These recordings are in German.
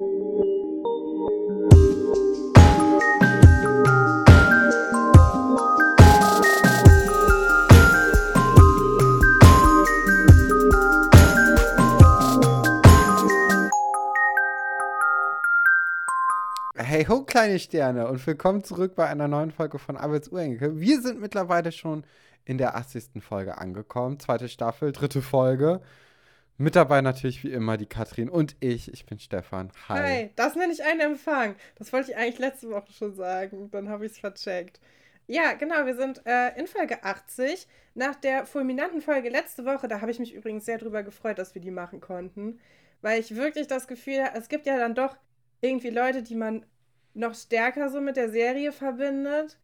Hey ho, kleine Sterne und willkommen zurück bei einer neuen Folge von Abels Urenkel. Wir sind mittlerweile schon in der 80. Folge angekommen. Zweite Staffel, dritte Folge. Mit dabei natürlich wie immer die Katrin und ich. Ich bin Stefan. Hi. Hi, das nenne ich einen Empfang. Das wollte ich eigentlich letzte Woche schon sagen. Dann habe ich es vercheckt. Ja, genau, wir sind äh, in Folge 80. Nach der fulminanten Folge letzte Woche, da habe ich mich übrigens sehr drüber gefreut, dass wir die machen konnten. Weil ich wirklich das Gefühl habe, es gibt ja dann doch irgendwie Leute, die man noch stärker so mit der Serie verbindet.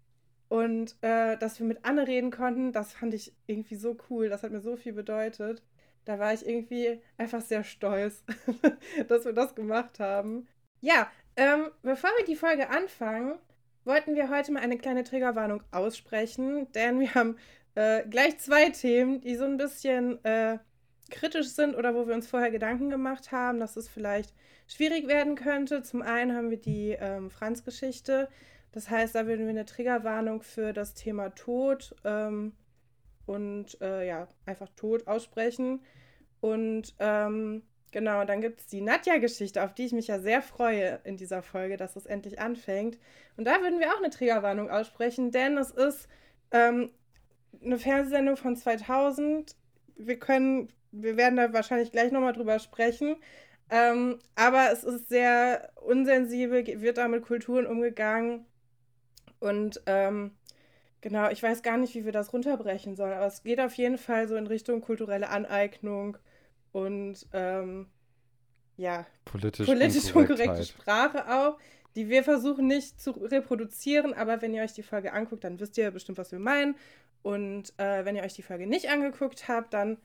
Und äh, dass wir mit Anne reden konnten, das fand ich irgendwie so cool. Das hat mir so viel bedeutet da war ich irgendwie einfach sehr stolz, dass wir das gemacht haben. Ja, ähm, bevor wir die Folge anfangen, wollten wir heute mal eine kleine Triggerwarnung aussprechen, denn wir haben äh, gleich zwei Themen, die so ein bisschen äh, kritisch sind oder wo wir uns vorher Gedanken gemacht haben, dass es vielleicht schwierig werden könnte. Zum einen haben wir die ähm, Franz-Geschichte. Das heißt, da würden wir eine Triggerwarnung für das Thema Tod ähm, und äh, ja, einfach Tod aussprechen. Und ähm, genau, dann gibt es die Nadja-Geschichte, auf die ich mich ja sehr freue in dieser Folge, dass es endlich anfängt. Und da würden wir auch eine Triggerwarnung aussprechen, denn es ist ähm, eine Fernsehsendung von 2000. Wir können, wir werden da wahrscheinlich gleich nochmal drüber sprechen. Ähm, aber es ist sehr unsensibel, wird da mit Kulturen umgegangen. Und ähm, Genau, ich weiß gar nicht, wie wir das runterbrechen sollen, aber es geht auf jeden Fall so in Richtung kulturelle Aneignung und ähm, ja, politisch, politisch unkorrekte Sprache auch, die wir versuchen nicht zu reproduzieren, aber wenn ihr euch die Folge anguckt, dann wisst ihr bestimmt, was wir meinen. Und äh, wenn ihr euch die Folge nicht angeguckt habt, dann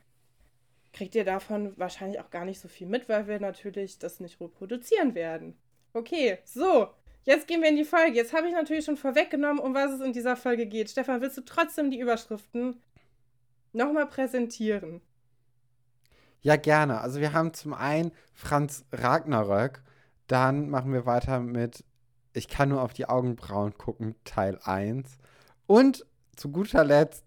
kriegt ihr davon wahrscheinlich auch gar nicht so viel mit, weil wir natürlich das nicht reproduzieren werden. Okay, so, Jetzt gehen wir in die Folge. Jetzt habe ich natürlich schon vorweggenommen, um was es in dieser Folge geht. Stefan, willst du trotzdem die Überschriften nochmal präsentieren? Ja, gerne. Also wir haben zum einen Franz Ragnarök. Dann machen wir weiter mit Ich kann nur auf die Augenbrauen gucken, Teil 1. Und zu guter Letzt,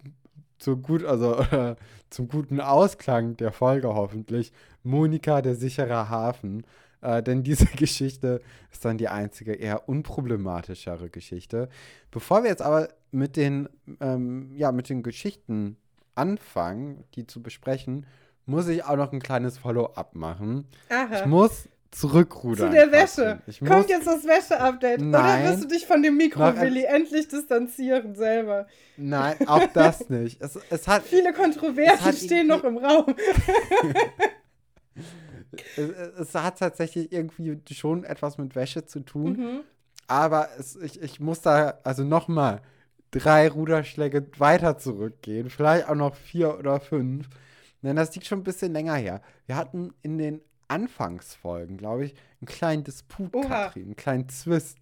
zu gut, also äh, zum guten Ausklang der Folge hoffentlich, Monika, der sichere Hafen. Äh, denn diese Geschichte ist dann die einzige eher unproblematischere Geschichte. Bevor wir jetzt aber mit den, ähm, ja, mit den Geschichten anfangen, die zu besprechen, muss ich auch noch ein kleines Follow-up machen. Aha. Ich muss zurückrudern. Zu der Wäsche. Kommt jetzt das Wäsche-Update. Oder wirst du dich von dem Mikro-Willi endlich distanzieren selber? Nein, auch das nicht. Es, es hat, Viele Kontroversen stehen noch im Raum. es, es, hat tatsächlich irgendwie schon etwas mit Wäsche zu tun. Mhm. Aber es, ich, ich muss da also nochmal drei Ruderschläge weiter zurückgehen. Vielleicht auch noch vier oder fünf. Denn das liegt schon ein bisschen länger her. Wir hatten in den Anfangsfolgen, glaube ich, einen kleinen Disput, Oha. Katrin, einen kleinen Zwist,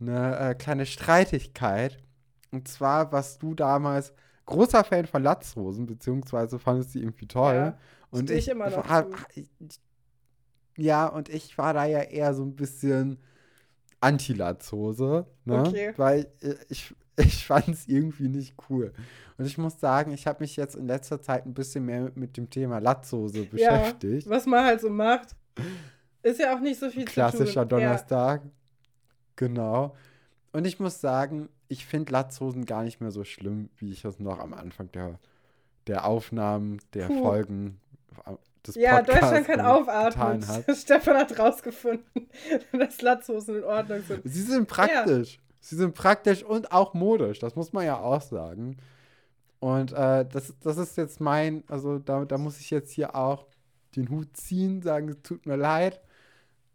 eine äh, kleine Streitigkeit. Und zwar, was du damals großer Fan von Latzhosen, beziehungsweise fandest sie irgendwie toll. Ja, und ich, immer noch hab, ich, ja, und ich war da ja eher so ein bisschen Anti-Latzhose, ne? Okay. Weil ich, ich fand es irgendwie nicht cool. Und ich muss sagen, ich habe mich jetzt in letzter Zeit ein bisschen mehr mit dem Thema Latzhose beschäftigt. Ja, was man halt so macht. Ist ja auch nicht so viel Klassischer zu tun. Donnerstag. Ja. Genau. Und ich muss sagen, ich finde Latzhosen gar nicht mehr so schlimm, wie ich es noch am Anfang der, der Aufnahmen, der Puh. Folgen des ja, Deutschland kann aufatmen. Stefan hat rausgefunden, dass Latzhosen in Ordnung sind. Sie sind praktisch. Ja. Sie sind praktisch und auch modisch. Das muss man ja auch sagen. Und äh, das, das ist jetzt mein, also da, da muss ich jetzt hier auch den Hut ziehen, sagen, es tut mir leid.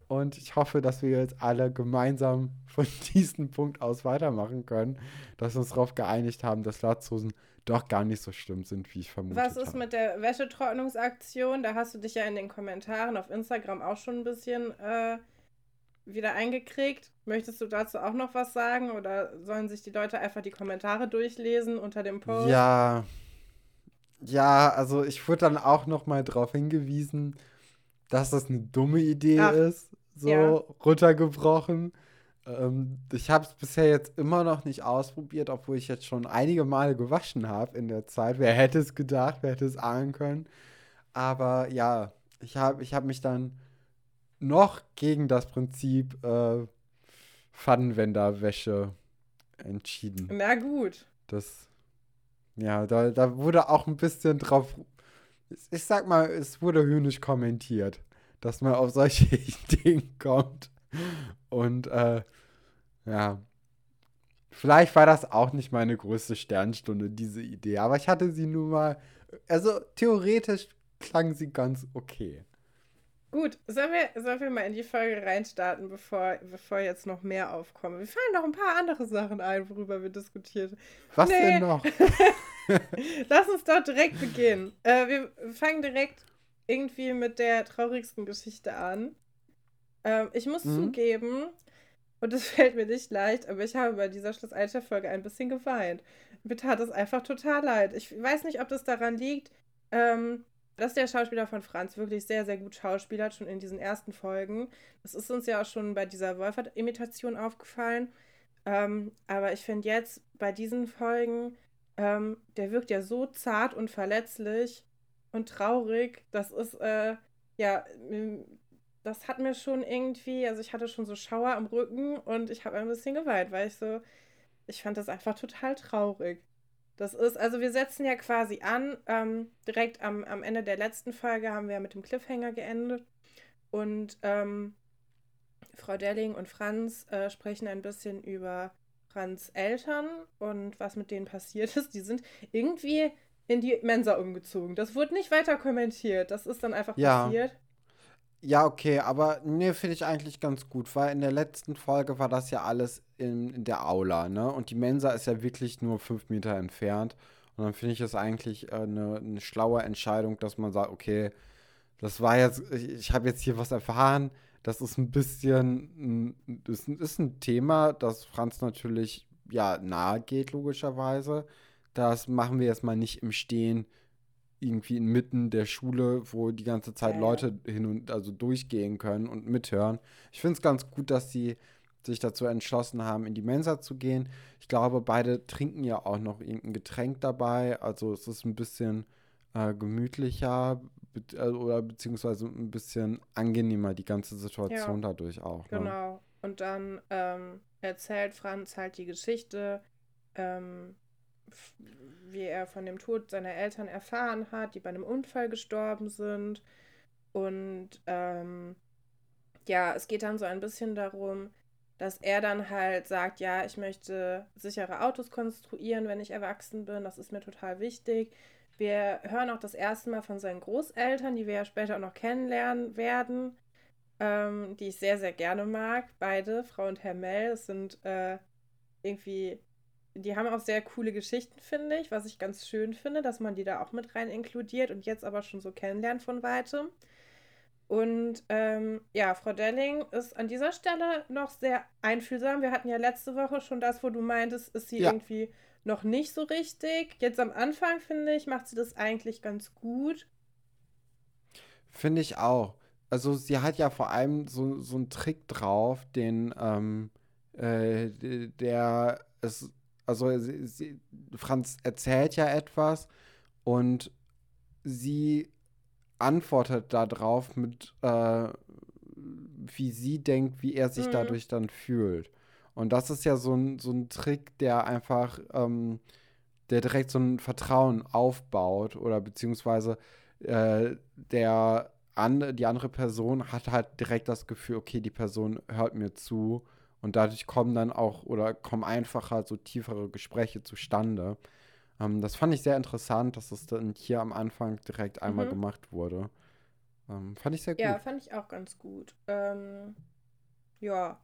Und ich hoffe, dass wir jetzt alle gemeinsam von diesem Punkt aus weitermachen können, dass wir uns darauf geeinigt haben, dass Latzhosen doch gar nicht so schlimm sind, wie ich vermute. Was ist mit der Wäschetrocknungsaktion? Da hast du dich ja in den Kommentaren auf Instagram auch schon ein bisschen äh, wieder eingekriegt. Möchtest du dazu auch noch was sagen oder sollen sich die Leute einfach die Kommentare durchlesen unter dem Post? Ja. Ja, also ich wurde dann auch noch mal darauf hingewiesen, dass das eine dumme Idee Ach. ist. so ja. runtergebrochen. Ähm, ich habe es bisher jetzt immer noch nicht ausprobiert, obwohl ich jetzt schon einige Male gewaschen habe in der Zeit. Wer hätte es gedacht, wer hätte es ahnen können. Aber ja, ich habe ich hab mich dann noch gegen das Prinzip äh, Pfannenwenderwäsche entschieden. Na gut. Das, ja, da, da wurde auch ein bisschen drauf, ich sag mal, es wurde höhnisch kommentiert, dass man auf solche Dinge kommt. Und äh, ja, vielleicht war das auch nicht meine größte Sternstunde, diese Idee. Aber ich hatte sie nun mal, also theoretisch klang sie ganz okay. Gut, sollen wir, sollen wir mal in die Folge reinstarten, bevor, bevor jetzt noch mehr aufkommen? Wir fallen noch ein paar andere Sachen ein, worüber wir diskutiert Was nee. denn noch? Lass uns doch direkt beginnen. Äh, wir fangen direkt irgendwie mit der traurigsten Geschichte an. Ähm, ich muss mhm. zugeben, und es fällt mir nicht leicht, aber ich habe bei dieser Schluss-Folge ein bisschen geweint. Mir tat es einfach total leid. Ich weiß nicht, ob das daran liegt, ähm, dass der Schauspieler von Franz wirklich sehr, sehr gut schauspielert, schon in diesen ersten Folgen. Das ist uns ja auch schon bei dieser Wolfert-Imitation aufgefallen. Ähm, aber ich finde jetzt bei diesen Folgen, ähm, der wirkt ja so zart und verletzlich und traurig. Das ist, äh, ja, das hat mir schon irgendwie, also ich hatte schon so Schauer am Rücken und ich habe ein bisschen geweint, weil ich so, ich fand das einfach total traurig. Das ist, also wir setzen ja quasi an, ähm, direkt am, am Ende der letzten Folge haben wir mit dem Cliffhanger geendet. Und ähm, Frau Delling und Franz äh, sprechen ein bisschen über Franz Eltern und was mit denen passiert ist. Die sind irgendwie in die Mensa umgezogen. Das wurde nicht weiter kommentiert. Das ist dann einfach ja. passiert. Ja, okay, aber nee, finde ich eigentlich ganz gut, weil in der letzten Folge war das ja alles in, in der Aula, ne? Und die Mensa ist ja wirklich nur fünf Meter entfernt. Und dann finde ich es eigentlich äh, eine, eine schlaue Entscheidung, dass man sagt, okay, das war jetzt, ich, ich habe jetzt hier was erfahren, das ist ein bisschen, das ist ein Thema, das Franz natürlich ja nahe geht, logischerweise. Das machen wir jetzt mal nicht im Stehen irgendwie inmitten der Schule, wo die ganze Zeit ja. Leute hin und also durchgehen können und mithören. Ich finde es ganz gut, dass sie sich dazu entschlossen haben, in die Mensa zu gehen. Ich glaube, beide trinken ja auch noch irgendein Getränk dabei. Also es ist ein bisschen äh, gemütlicher be äh, oder beziehungsweise ein bisschen angenehmer, die ganze Situation ja, dadurch auch. Ne? Genau. Und dann ähm, erzählt Franz halt die Geschichte, ähm, wie er von dem Tod seiner Eltern erfahren hat, die bei einem Unfall gestorben sind. Und ähm, ja, es geht dann so ein bisschen darum, dass er dann halt sagt, ja, ich möchte sichere Autos konstruieren, wenn ich erwachsen bin. Das ist mir total wichtig. Wir hören auch das erste Mal von seinen Großeltern, die wir ja später auch noch kennenlernen werden, ähm, die ich sehr, sehr gerne mag. Beide, Frau und Herr Mell, sind äh, irgendwie die haben auch sehr coole Geschichten, finde ich, was ich ganz schön finde, dass man die da auch mit rein inkludiert und jetzt aber schon so kennenlernt von weitem. Und ähm, ja, Frau Delling ist an dieser Stelle noch sehr einfühlsam. Wir hatten ja letzte Woche schon das, wo du meintest, ist sie ja. irgendwie noch nicht so richtig. Jetzt am Anfang, finde ich, macht sie das eigentlich ganz gut. Finde ich auch. Also sie hat ja vor allem so, so einen Trick drauf, den ähm, äh, der es also sie, sie, Franz erzählt ja etwas und sie antwortet darauf mit, äh, wie sie denkt, wie er sich mhm. dadurch dann fühlt. Und das ist ja so ein, so ein Trick, der einfach, ähm, der direkt so ein Vertrauen aufbaut oder beziehungsweise äh, der an, die andere Person hat halt direkt das Gefühl, okay, die Person hört mir zu und dadurch kommen dann auch oder kommen einfacher so tiefere Gespräche zustande. Ähm, das fand ich sehr interessant, dass das dann hier am Anfang direkt einmal mhm. gemacht wurde. Ähm, fand ich sehr gut. Ja, fand ich auch ganz gut. Ähm, ja.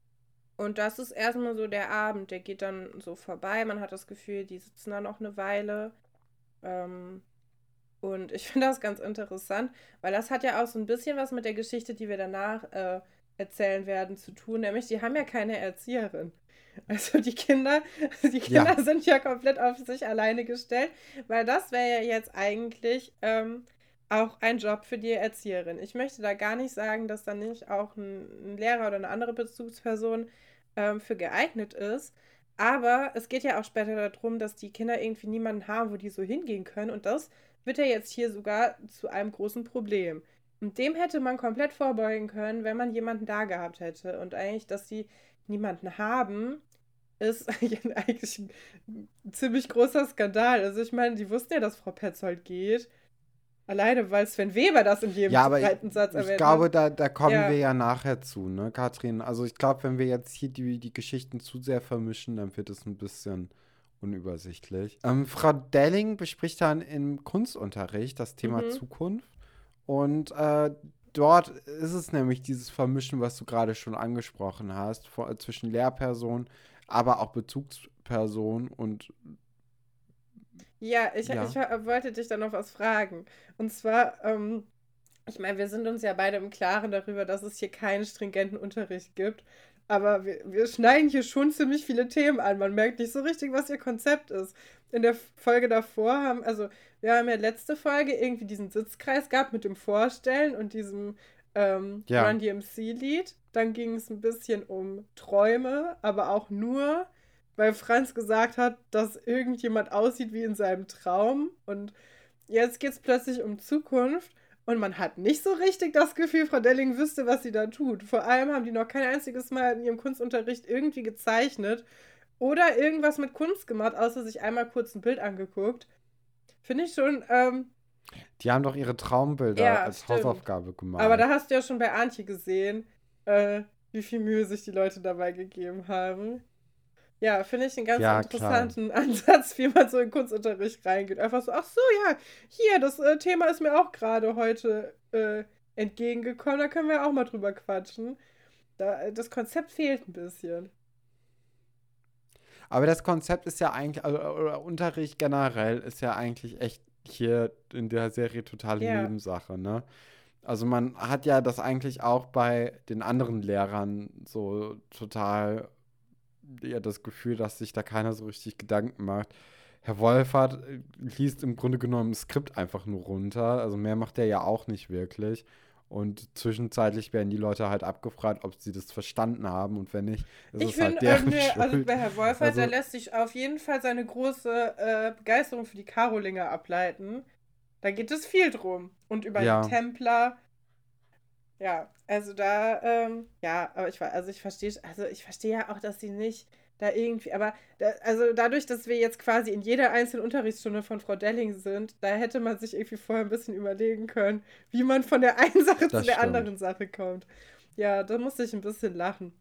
Und das ist erstmal so der Abend, der geht dann so vorbei. Man hat das Gefühl, die sitzen da noch eine Weile. Ähm, und ich finde das ganz interessant, weil das hat ja auch so ein bisschen was mit der Geschichte, die wir danach äh, erzählen werden, zu tun. Nämlich, die haben ja keine Erzieherin. Also die Kinder, die Kinder ja. sind ja komplett auf sich alleine gestellt, weil das wäre ja jetzt eigentlich ähm, auch ein Job für die Erzieherin. Ich möchte da gar nicht sagen, dass da nicht auch ein, ein Lehrer oder eine andere Bezugsperson ähm, für geeignet ist. Aber es geht ja auch später darum, dass die Kinder irgendwie niemanden haben, wo die so hingehen können. Und das wird ja jetzt hier sogar zu einem großen Problem. Und dem hätte man komplett vorbeugen können, wenn man jemanden da gehabt hätte. Und eigentlich, dass sie niemanden haben, ist eigentlich ein ziemlich großer Skandal. Also ich meine, die wussten ja, dass Frau Petzold geht. Alleine, weil Sven Weber das in jedem ja, zweiten Satz erwähnt Ich glaube, da, da kommen ja. wir ja nachher zu, ne, Katrin? Also ich glaube, wenn wir jetzt hier die, die Geschichten zu sehr vermischen, dann wird es ein bisschen unübersichtlich. Ähm, Frau Delling bespricht dann im Kunstunterricht das Thema mhm. Zukunft. Und äh, dort ist es nämlich dieses Vermischen, was du gerade schon angesprochen hast, vor, zwischen Lehrperson, aber auch Bezugsperson und ja, ich, ja. ich wollte dich da noch was fragen. Und zwar, ähm, ich meine, wir sind uns ja beide im Klaren darüber, dass es hier keinen stringenten Unterricht gibt. Aber wir, wir schneiden hier schon ziemlich viele Themen an. Man merkt nicht so richtig, was ihr Konzept ist. In der Folge davor haben, also wir haben ja letzte Folge irgendwie diesen Sitzkreis gehabt mit dem Vorstellen und diesem ähm, ja. Run DMC-Lied. Dann ging es ein bisschen um Träume, aber auch nur weil Franz gesagt hat, dass irgendjemand aussieht wie in seinem Traum. Und jetzt geht es plötzlich um Zukunft. Und man hat nicht so richtig das Gefühl, Frau Delling wüsste, was sie da tut. Vor allem haben die noch kein einziges Mal in ihrem Kunstunterricht irgendwie gezeichnet oder irgendwas mit Kunst gemacht, außer sich einmal kurz ein Bild angeguckt. Finde ich schon. Ähm, die haben doch ihre Traumbilder ja, als stimmt. Hausaufgabe gemacht. Aber da hast du ja schon bei Antje gesehen, äh, wie viel Mühe sich die Leute dabei gegeben haben. Ja, finde ich einen ganz ja, interessanten klar. Ansatz, wie man so in Kunstunterricht reingeht. Einfach so, ach so, ja, hier, das äh, Thema ist mir auch gerade heute äh, entgegengekommen, da können wir auch mal drüber quatschen. Da, äh, das Konzept fehlt ein bisschen. Aber das Konzept ist ja eigentlich, also, oder Unterricht generell ist ja eigentlich echt hier in der Serie totale ja. Nebensache, ne? Also man hat ja das eigentlich auch bei den anderen Lehrern so total eher das Gefühl, dass sich da keiner so richtig Gedanken macht. Herr Wolfert äh, liest im Grunde genommen ein Skript einfach nur runter. Also mehr macht er ja auch nicht wirklich. Und zwischenzeitlich werden die Leute halt abgefragt, ob sie das verstanden haben und wenn nicht, ist ich es halt deren äh, Schuld. Also bei Herr Wolfert, also, der lässt sich auf jeden Fall seine große äh, Begeisterung für die Karolinger ableiten. Da geht es viel drum. Und über ja. den Templer ja, also da, ähm, ja, aber ich also ich verstehe, also ich verstehe ja auch, dass sie nicht da irgendwie, aber da, also dadurch, dass wir jetzt quasi in jeder einzelnen Unterrichtsstunde von Frau Delling sind, da hätte man sich irgendwie vorher ein bisschen überlegen können, wie man von der einen Sache das zu der stimmt. anderen Sache kommt. Ja, da musste ich ein bisschen lachen.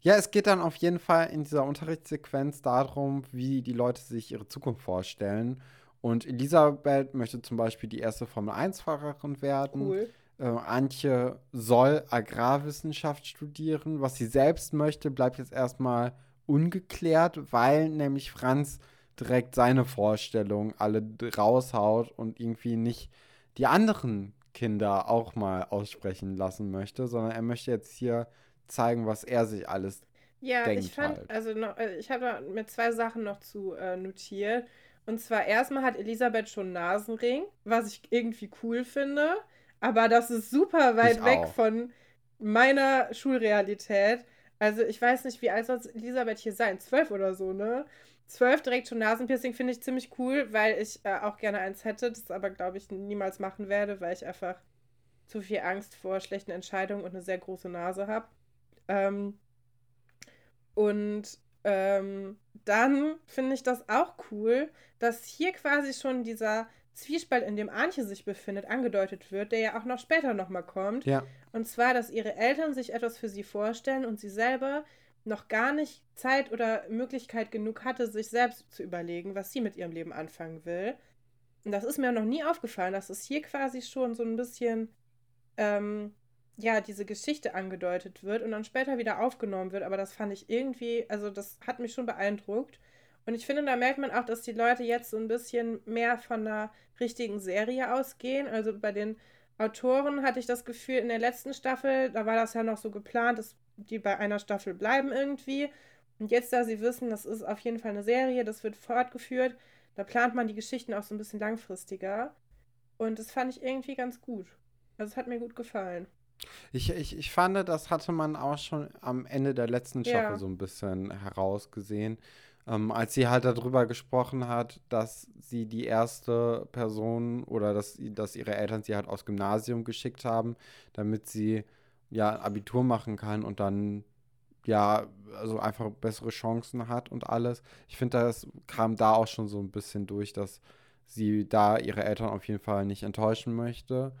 Ja, es geht dann auf jeden Fall in dieser Unterrichtssequenz darum, wie die Leute sich ihre Zukunft vorstellen. Und Elisabeth möchte zum Beispiel die erste Formel-1-Fahrerin werden. Cool. Äh, Antje soll Agrarwissenschaft studieren. Was sie selbst möchte, bleibt jetzt erstmal ungeklärt, weil nämlich Franz direkt seine Vorstellungen alle raushaut und irgendwie nicht die anderen Kinder auch mal aussprechen lassen möchte, sondern er möchte jetzt hier zeigen, was er sich alles ja, denkt. Ja, ich fand, halt. also noch, äh, ich habe mir zwei Sachen noch zu äh, notiert. Und zwar erstmal hat Elisabeth schon Nasenring, was ich irgendwie cool finde. Aber das ist super weit ich weg auch. von meiner Schulrealität. Also ich weiß nicht, wie alt soll Elisabeth hier sein? Zwölf oder so, ne? Zwölf direkt schon Nasenpiercing finde ich ziemlich cool, weil ich äh, auch gerne eins hätte, das aber, glaube ich, niemals machen werde, weil ich einfach zu viel Angst vor schlechten Entscheidungen und eine sehr große Nase habe. Ähm, und ähm, dann finde ich das auch cool, dass hier quasi schon dieser Zwiespalt, in dem Antje sich befindet, angedeutet wird, der ja auch noch später nochmal kommt. Ja. Und zwar, dass ihre Eltern sich etwas für sie vorstellen und sie selber noch gar nicht Zeit oder Möglichkeit genug hatte, sich selbst zu überlegen, was sie mit ihrem Leben anfangen will. Und das ist mir noch nie aufgefallen, dass es hier quasi schon so ein bisschen, ähm, ja, diese Geschichte angedeutet wird und dann später wieder aufgenommen wird. Aber das fand ich irgendwie, also das hat mich schon beeindruckt. Und ich finde, da merkt man auch, dass die Leute jetzt so ein bisschen mehr von einer richtigen Serie ausgehen. Also bei den Autoren hatte ich das Gefühl, in der letzten Staffel, da war das ja noch so geplant, dass die bei einer Staffel bleiben irgendwie. Und jetzt, da sie wissen, das ist auf jeden Fall eine Serie, das wird fortgeführt, da plant man die Geschichten auch so ein bisschen langfristiger. Und das fand ich irgendwie ganz gut. Also es hat mir gut gefallen. Ich, ich, ich fand, das hatte man auch schon am Ende der letzten Staffel Ja. so ein bisschen herausgesehen. Ähm, als sie halt darüber gesprochen hat, dass sie die erste Person oder dass, dass ihre Eltern sie halt aufs Gymnasium geschickt haben, damit sie ja Abitur machen kann und dann ja, also einfach bessere Chancen hat und alles. Ich finde, das kam da auch schon so ein bisschen durch, dass sie da ihre Eltern auf jeden Fall nicht enttäuschen möchte,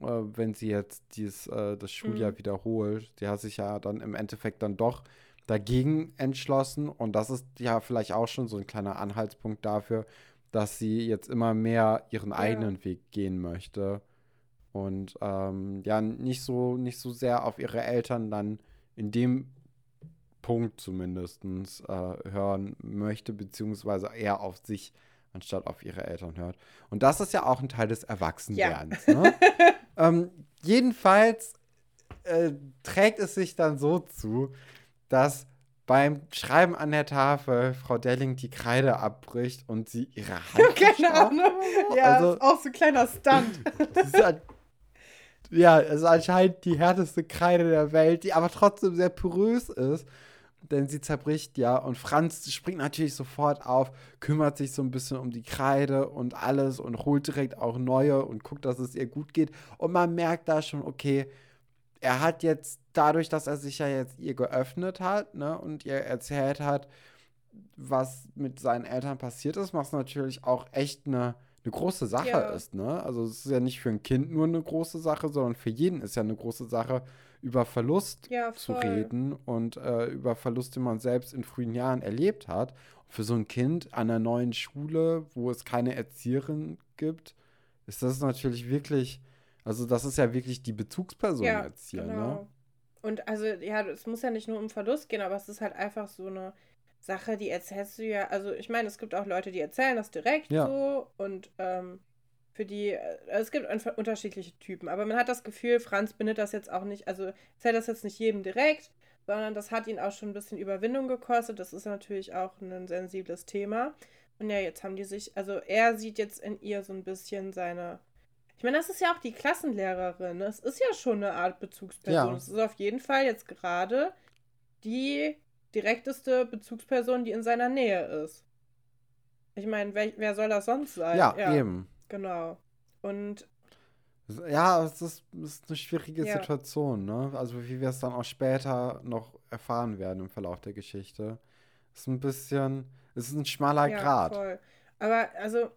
äh, wenn sie jetzt dieses, äh, das Schuljahr Mhm. wiederholt. Sie hat sich ja dann im Endeffekt dann doch dagegen entschlossen und das ist ja vielleicht auch schon so ein kleiner Anhaltspunkt dafür, dass sie jetzt immer mehr ihren eigenen Weg gehen möchte und ähm, ja, nicht so, nicht so sehr auf ihre Eltern dann in dem Punkt zumindest äh, hören möchte, beziehungsweise eher auf sich anstatt auf ihre Eltern hört. Und das ist ja auch ein Teil des Erwachsenwerdens. Ne? ähm, jedenfalls äh, trägt es sich dann so zu, dass beim Schreiben an der Tafel Frau Delling die Kreide abbricht und sie ihre Hand Keine. Ahnung. Ja, Also- ist auch so ein kleiner Stunt. Halt, ja, es ist anscheinend die härteste Kreide der Welt, die aber trotzdem sehr porös ist. Denn sie zerbricht ja und Franz springt natürlich sofort auf, kümmert sich so ein bisschen um die Kreide und alles und holt direkt auch neue und guckt, dass es ihr gut geht. Und man merkt da schon, okay, er hat jetzt dadurch, dass er sich ja jetzt ihr geöffnet hat ne, und ihr erzählt hat, was mit seinen Eltern passiert ist, was natürlich auch echt eine, eine große Sache Ja. ist. Ne? Also es ist ja nicht für ein Kind nur eine große Sache, sondern für jeden ist ja eine große Sache, über Verlust Ja, zu reden und äh, über Verlust, den man selbst in frühen Jahren erlebt hat. Für so ein Kind an einer neuen Schule, wo es keine Erzieherin gibt, ist das natürlich wirklich, also das ist ja wirklich die Bezugsperson Ja, Erzieher, genau. ne? Und also, ja, es muss ja nicht nur um Verlust gehen, aber es ist halt einfach so eine Sache, die erzählst du ja. Also, ich meine, es gibt auch Leute, die erzählen das direkt Ja. so und ähm, für die, äh, es gibt einfach unterschiedliche Typen, aber man hat das Gefühl, Franz bindet das jetzt auch nicht, also erzählt das jetzt nicht jedem direkt, sondern das hat ihn auch schon ein bisschen Überwindung gekostet. Das ist natürlich auch ein sensibles Thema. Und ja, jetzt haben die sich, also er sieht jetzt in ihr so ein bisschen seine. Ich meine, das ist ja auch die Klassenlehrerin. Es ist ja schon eine Art Bezugsperson. Ja. Es ist auf jeden Fall jetzt gerade die direkteste Bezugsperson, die in seiner Nähe ist. Ich meine, wer, wer soll das sonst sein? Ja, eben. Genau. Und Ja, es ist, es ist eine schwierige Ja. Situation, ne? Also wie wir es dann auch später noch erfahren werden im Verlauf der Geschichte. Ist ein bisschen, es ist ein schmaler ja, Grad. voll. Aber also,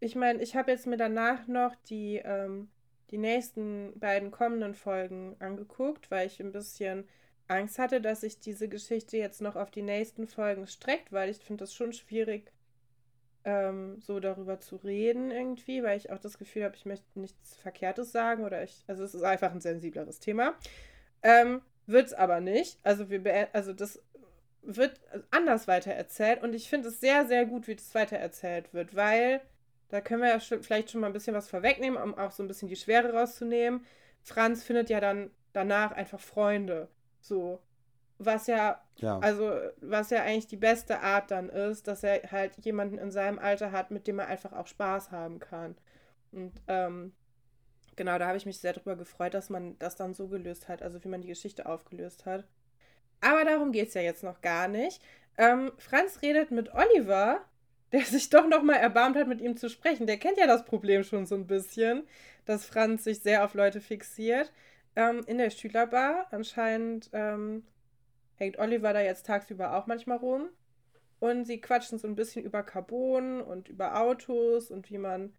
ich meine, ich habe jetzt mir danach noch die, ähm, die nächsten beiden kommenden Folgen angeguckt, weil ich ein bisschen Angst hatte, dass sich diese Geschichte jetzt noch auf die nächsten Folgen streckt, weil ich finde das schon schwierig, ähm, so darüber zu reden irgendwie, weil ich auch das Gefühl habe, ich möchte nichts Verkehrtes sagen oder ich, also es ist einfach ein sensibleres Thema. Ähm, es aber nicht. Also wir also das wird anders weitererzählt und ich finde es sehr, sehr gut, wie das weitererzählt wird, weil da können wir ja schon, vielleicht schon mal ein bisschen was vorwegnehmen, um auch so ein bisschen die Schwere rauszunehmen. Franz findet ja dann danach einfach Freunde. So. Was ja Ja. also, was ja eigentlich die beste Art dann ist, dass er halt jemanden in seinem Alter hat, mit dem er einfach auch Spaß haben kann. Und ähm, genau, da habe ich mich sehr drüber gefreut, dass man das dann so gelöst hat, also wie man die Geschichte aufgelöst hat. Aber darum geht es ja jetzt noch gar nicht. Ähm, Franz redet mit Oliver, der sich doch nochmal erbarmt hat, mit ihm zu sprechen. Der kennt ja das Problem schon so ein bisschen, dass Franz sich sehr auf Leute fixiert. Ähm, in der Schülerbar anscheinend ähm, hängt Oliver da jetzt tagsüber auch manchmal rum. Und sie quatschen so ein bisschen über Carbon und über Autos und wie man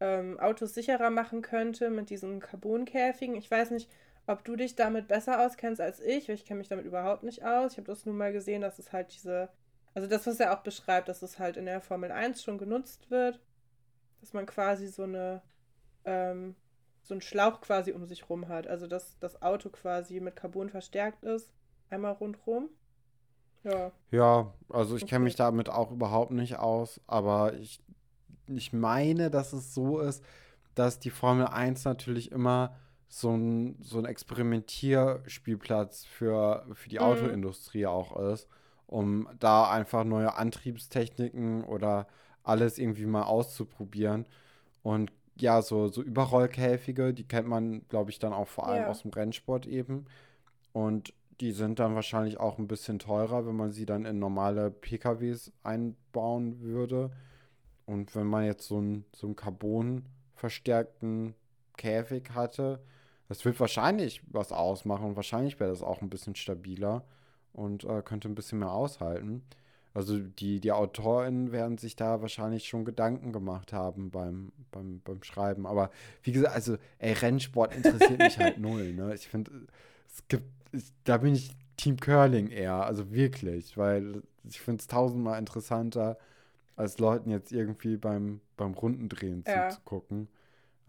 ähm, Autos sicherer machen könnte mit diesen Carbonkäfigen. Ich weiß nicht, ob du dich damit besser auskennst als ich, weil ich kenne mich damit überhaupt nicht aus. Ich habe das nur mal gesehen, dass es halt diese, also das, was er auch beschreibt, dass es halt in der Formel 1 schon genutzt wird, dass man quasi so eine, ähm, so einen Schlauch quasi um sich rum hat. Also dass das Auto quasi mit Carbon verstärkt ist, einmal rundrum. Ja. Ja, also ich kenne Okay. mich damit auch überhaupt nicht aus, aber ich, ich meine, dass es so ist, dass die Formel 1 natürlich immer so ein, so ein Experimentierspielplatz für, für die Mhm. Autoindustrie auch ist, um da einfach neue Antriebstechniken oder alles irgendwie mal auszuprobieren. Und ja, so, so Überrollkäfige, die kennt man, glaube ich, dann auch vor allem Ja. aus dem Rennsport eben. Und die sind dann wahrscheinlich auch ein bisschen teurer, wenn man sie dann in normale PKWs einbauen würde. Und wenn man jetzt so einen so einen Carbon-verstärkten Käfig hatte, das wird wahrscheinlich was ausmachen und wahrscheinlich wäre das auch ein bisschen stabiler und äh, könnte ein bisschen mehr aushalten. Also die, die AutorInnen werden sich da wahrscheinlich schon Gedanken gemacht haben beim, beim, beim Schreiben. Aber wie gesagt, also, ey, Rennsport interessiert mich halt null, ne? Ich finde, es gibt, ich, da bin ich Team Curling eher, also wirklich, weil ich finde es tausendmal interessanter, als Leuten jetzt irgendwie beim, beim Rundendrehen Ja. zuzugucken.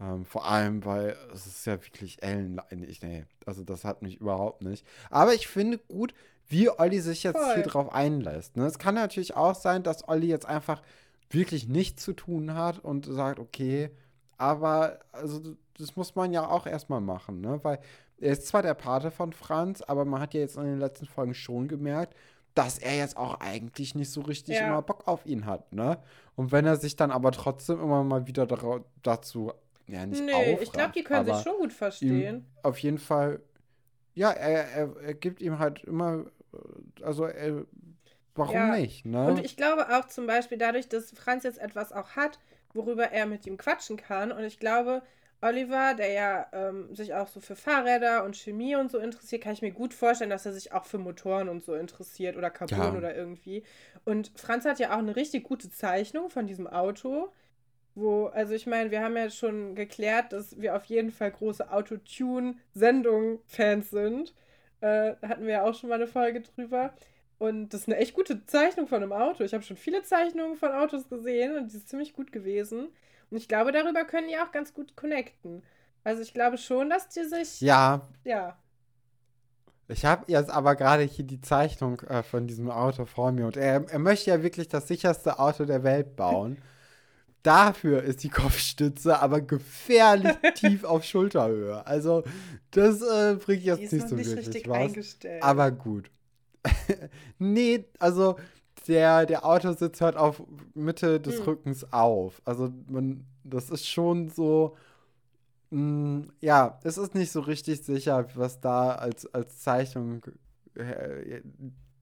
Ähm, vor allem, weil es ist ja wirklich ellenlangweilig. Nee, also das hat mich überhaupt nicht. Aber ich finde gut, wie Olli sich jetzt Voll. hier drauf einlässt. Ne? Es kann natürlich auch sein, dass Olli jetzt einfach wirklich nichts zu tun hat und sagt, okay, aber also das muss man ja auch erstmal machen, ne? Weil er ist zwar der Pate von Franz, aber man hat ja jetzt in den letzten Folgen schon gemerkt, dass er jetzt auch eigentlich nicht so richtig Ja. immer Bock auf ihn hat, ne? Und wenn er sich dann aber trotzdem immer mal wieder dazu, ja, nicht Nee, ich glaube, aufrafft, die können sich schon gut verstehen. auf jeden Fall, ja, er, er, er gibt ihm halt immer, äh, also er, warum Ja. nicht, ne? Und ich glaube auch zum Beispiel dadurch, dass Franz jetzt etwas auch hat, worüber er mit ihm quatschen kann. Und ich glaube, Oliver, der ja ähm, sich auch so für Fahrräder und Chemie und so interessiert, kann ich mir gut vorstellen, dass er sich auch für Motoren und so interessiert oder Carbon Ja. oder irgendwie. Und Franz hat ja auch eine richtig gute Zeichnung von diesem Auto. Wo, also ich meine, wir haben ja schon geklärt, dass wir auf jeden Fall große Autotune-Sendungen-Fans sind. Äh, hatten wir ja auch schon mal eine Folge drüber. Und das ist eine echt gute Zeichnung von einem Auto. Ich habe schon viele Zeichnungen von Autos gesehen und die ist ziemlich gut gewesen. Und ich glaube, darüber können die auch ganz gut connecten. Also ich glaube schon, dass die sich, ja, ja, Ich habe jetzt aber gerade hier die Zeichnung äh, von diesem Auto vor mir und er, er möchte ja wirklich das sicherste Auto der Welt bauen. Dafür ist die Kopfstütze aber gefährlich tief auf Schulterhöhe. Also, das äh, bringt die jetzt ist nicht so nicht wirklich richtig was. eingestellt. Aber gut. nee, also der, der Autositz hört auf Mitte des Hm. Rückens auf. Also man, das ist schon so, mh, ja, es ist nicht so richtig sicher, was da als, als Zeichnung äh,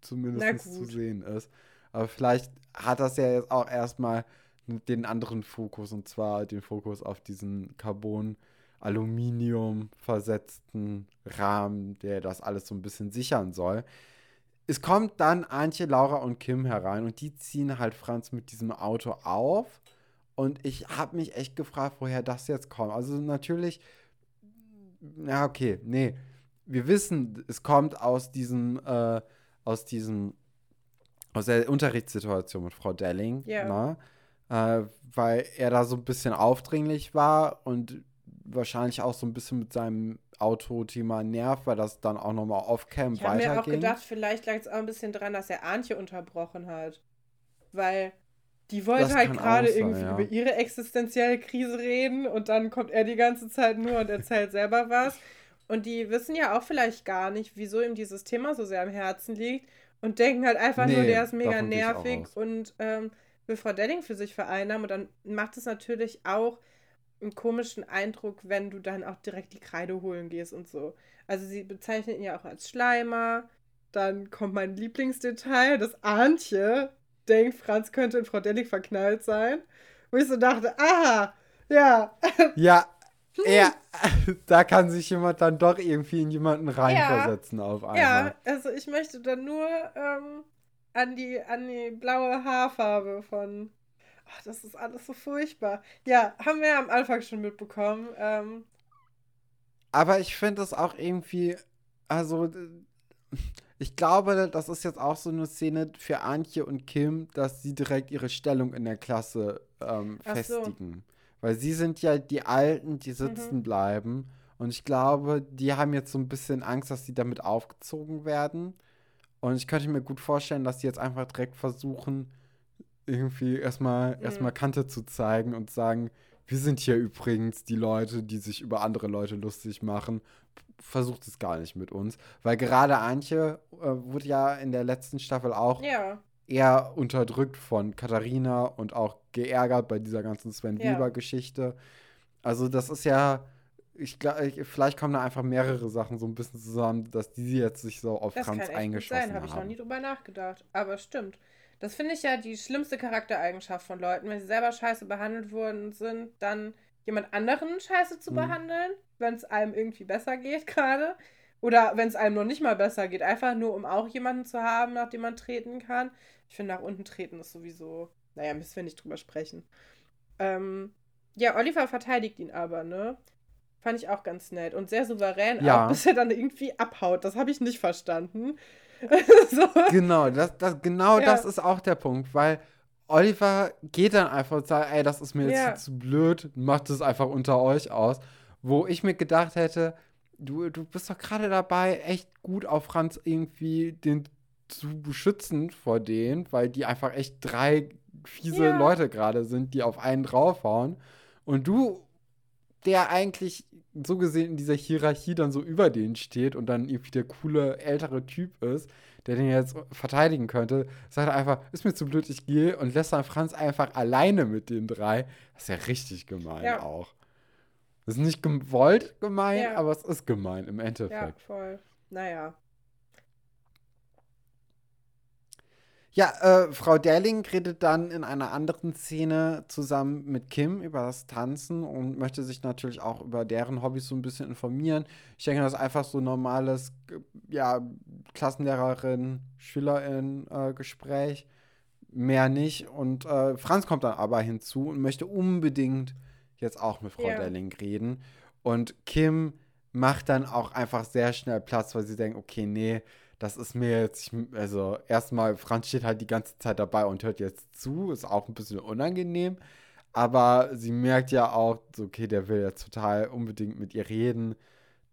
zumindest zu sehen ist. Aber vielleicht hat das ja jetzt auch erstmal den anderen Fokus, und zwar den Fokus auf diesen Carbon Aluminium versetzten Rahmen, der das alles so ein bisschen sichern soll. Es kommt dann Antje, Laura und Kim herein und die ziehen halt Franz mit diesem Auto auf. Und ich habe mich echt gefragt, woher das jetzt kommt. Also natürlich, ja, okay, nee. Wir wissen, es kommt aus diesem, äh, aus diesem, aus der Unterrichtssituation mit Frau Delling, Ja. ne? Äh, weil er da so ein bisschen aufdringlich war und wahrscheinlich auch so ein bisschen mit seinem Auto-Thema nervt, weil das dann auch nochmal off-cam ich habe mir auch weiterging. gedacht, vielleicht lag es auch ein bisschen dran, dass er Antje unterbrochen hat. Weil die wollte Das halt gerade irgendwie ja. über ihre existenzielle Krise reden und dann kommt er die ganze Zeit nur und erzählt selber was. Und die wissen ja auch vielleicht gar nicht, wieso ihm dieses Thema so sehr am Herzen liegt und denken halt einfach nur, Nee, der ist mega nervig und ähm, will Frau Delling für sich vereinnahmen. Und dann macht es natürlich auch einen komischen Eindruck, wenn du dann auch direkt die Kreide holen gehst und so. Also sie bezeichnet ihn ja auch als Schleimer. Dann kommt mein Lieblingsdetail, dass Antje denkt, Franz könnte in Frau Delling verknallt sein. Wo ich so dachte, aha, ja, Ja, ja, da kann sich jemand dann doch irgendwie in jemanden reinversetzen auf einmal. ja, also ich möchte dann nur ähm, an, die, an die blaue Haarfarbe von. Ach, das ist alles so furchtbar. Ja, haben wir ja am Anfang schon mitbekommen. Ähm, Aber ich finde es auch irgendwie, also ich glaube, das ist jetzt auch so eine Szene für Antje und Kim, dass sie direkt ihre Stellung in der Klasse ähm, Ach so. festigen. Weil sie sind ja die Alten, die sitzen Mhm. bleiben. Und ich glaube, die haben jetzt so ein bisschen Angst, dass sie damit aufgezogen werden. Und ich könnte mir gut vorstellen, dass sie jetzt einfach direkt versuchen, irgendwie erstmal Mhm. erstmal Kante zu zeigen und sagen, wir sind hier übrigens die Leute, die sich über andere Leute lustig machen. Versucht es gar nicht mit uns. Weil gerade Antje äh, wurde ja in der letzten Staffel auch ja, eher unterdrückt von Katharina und auch geärgert bei dieser ganzen Sven Ja. Weber-Geschichte. Also das ist ja, ich glaube, vielleicht kommen da einfach mehrere Sachen so ein bisschen zusammen, dass die jetzt sich so auf das Franz kann eingeschossen sein, habe ich noch haben. nie drüber nachgedacht. Aber stimmt. Das finde ich ja die schlimmste Charaktereigenschaft von Leuten, wenn sie selber scheiße behandelt worden sind, dann jemand anderen scheiße zu Mhm. behandeln, wenn es einem irgendwie besser geht gerade. Oder wenn es einem noch nicht mal besser geht, einfach nur um auch jemanden zu haben, nach dem man treten kann. Ich finde, nach unten treten ist sowieso, naja, müssen wir nicht drüber sprechen. Ähm, ja, Oliver verteidigt ihn aber, ne? Fand ich auch ganz nett und sehr souverän, Ja. auch bis er dann irgendwie abhaut. Das habe ich nicht verstanden. so. Genau, das, das, genau Ja. das ist auch der Punkt, weil Oliver geht dann einfach und sagt, ey, das ist mir jetzt Ja. hier zu blöd, macht es einfach unter euch aus. Wo ich mir gedacht hätte, du, du bist doch gerade dabei, echt gut auf Franz irgendwie den zu beschützen vor denen, weil die einfach echt drei fiese Ja. Leute gerade sind, die auf einen draufhauen. Und du, der eigentlich so gesehen in dieser Hierarchie dann so über denen steht und dann irgendwie der coole ältere Typ ist, der den jetzt verteidigen könnte, sagt er einfach, ist mir zu blöd, ich gehe und lässt dann Franz einfach alleine mit den drei. Das ist ja richtig gemein Ja. auch. Das ist nicht gewollt gemein, Ja. aber es ist gemein im Ja, Endeffekt. voll. Naja. Ja, äh, Frau Derling redet dann in einer anderen Szene zusammen mit Kim über das Tanzen und möchte sich natürlich auch über deren Hobbys so ein bisschen informieren. Ich denke, das ist einfach so ein normales, äh, ja, Klassenlehrerin, Schülerin äh, Gespräch. Mehr nicht. Und äh, Franz kommt dann aber hinzu und möchte unbedingt jetzt auch mit Frau Ja. Derling reden. Und Kim macht dann auch einfach sehr schnell Platz, weil sie denkt, okay, nee, das ist mir jetzt, ich, also erstmal, Franz steht halt die ganze Zeit dabei und hört jetzt zu, ist auch ein bisschen unangenehm, aber sie merkt ja auch, so, okay, der will jetzt total unbedingt mit ihr reden.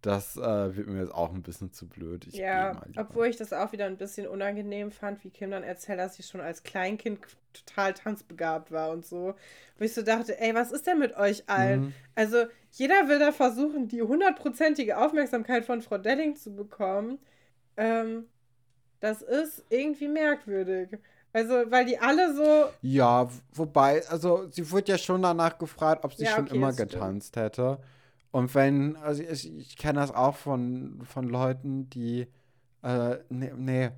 Das äh, wird mir jetzt auch ein bisschen zu blöd. Ich ja, obwohl ich das auch wieder ein bisschen unangenehm fand, wie Kim dann erzählt, dass sie schon als Kleinkind total tanzbegabt war und so. Wo ich so dachte, ey, was ist denn mit euch allen? Mhm. Also, jeder will da versuchen, die hundertprozentige Aufmerksamkeit von Frau Delling zu bekommen. Ähm, das ist irgendwie merkwürdig. Also, weil die alle so. Ja, wobei, also sie wurde ja schon danach gefragt, ob sie Ja, schon okay, immer das stimmt. getanzt hätte. Und wenn, also ich, ich kenne das auch von, von Leuten, die, äh, nee, nee.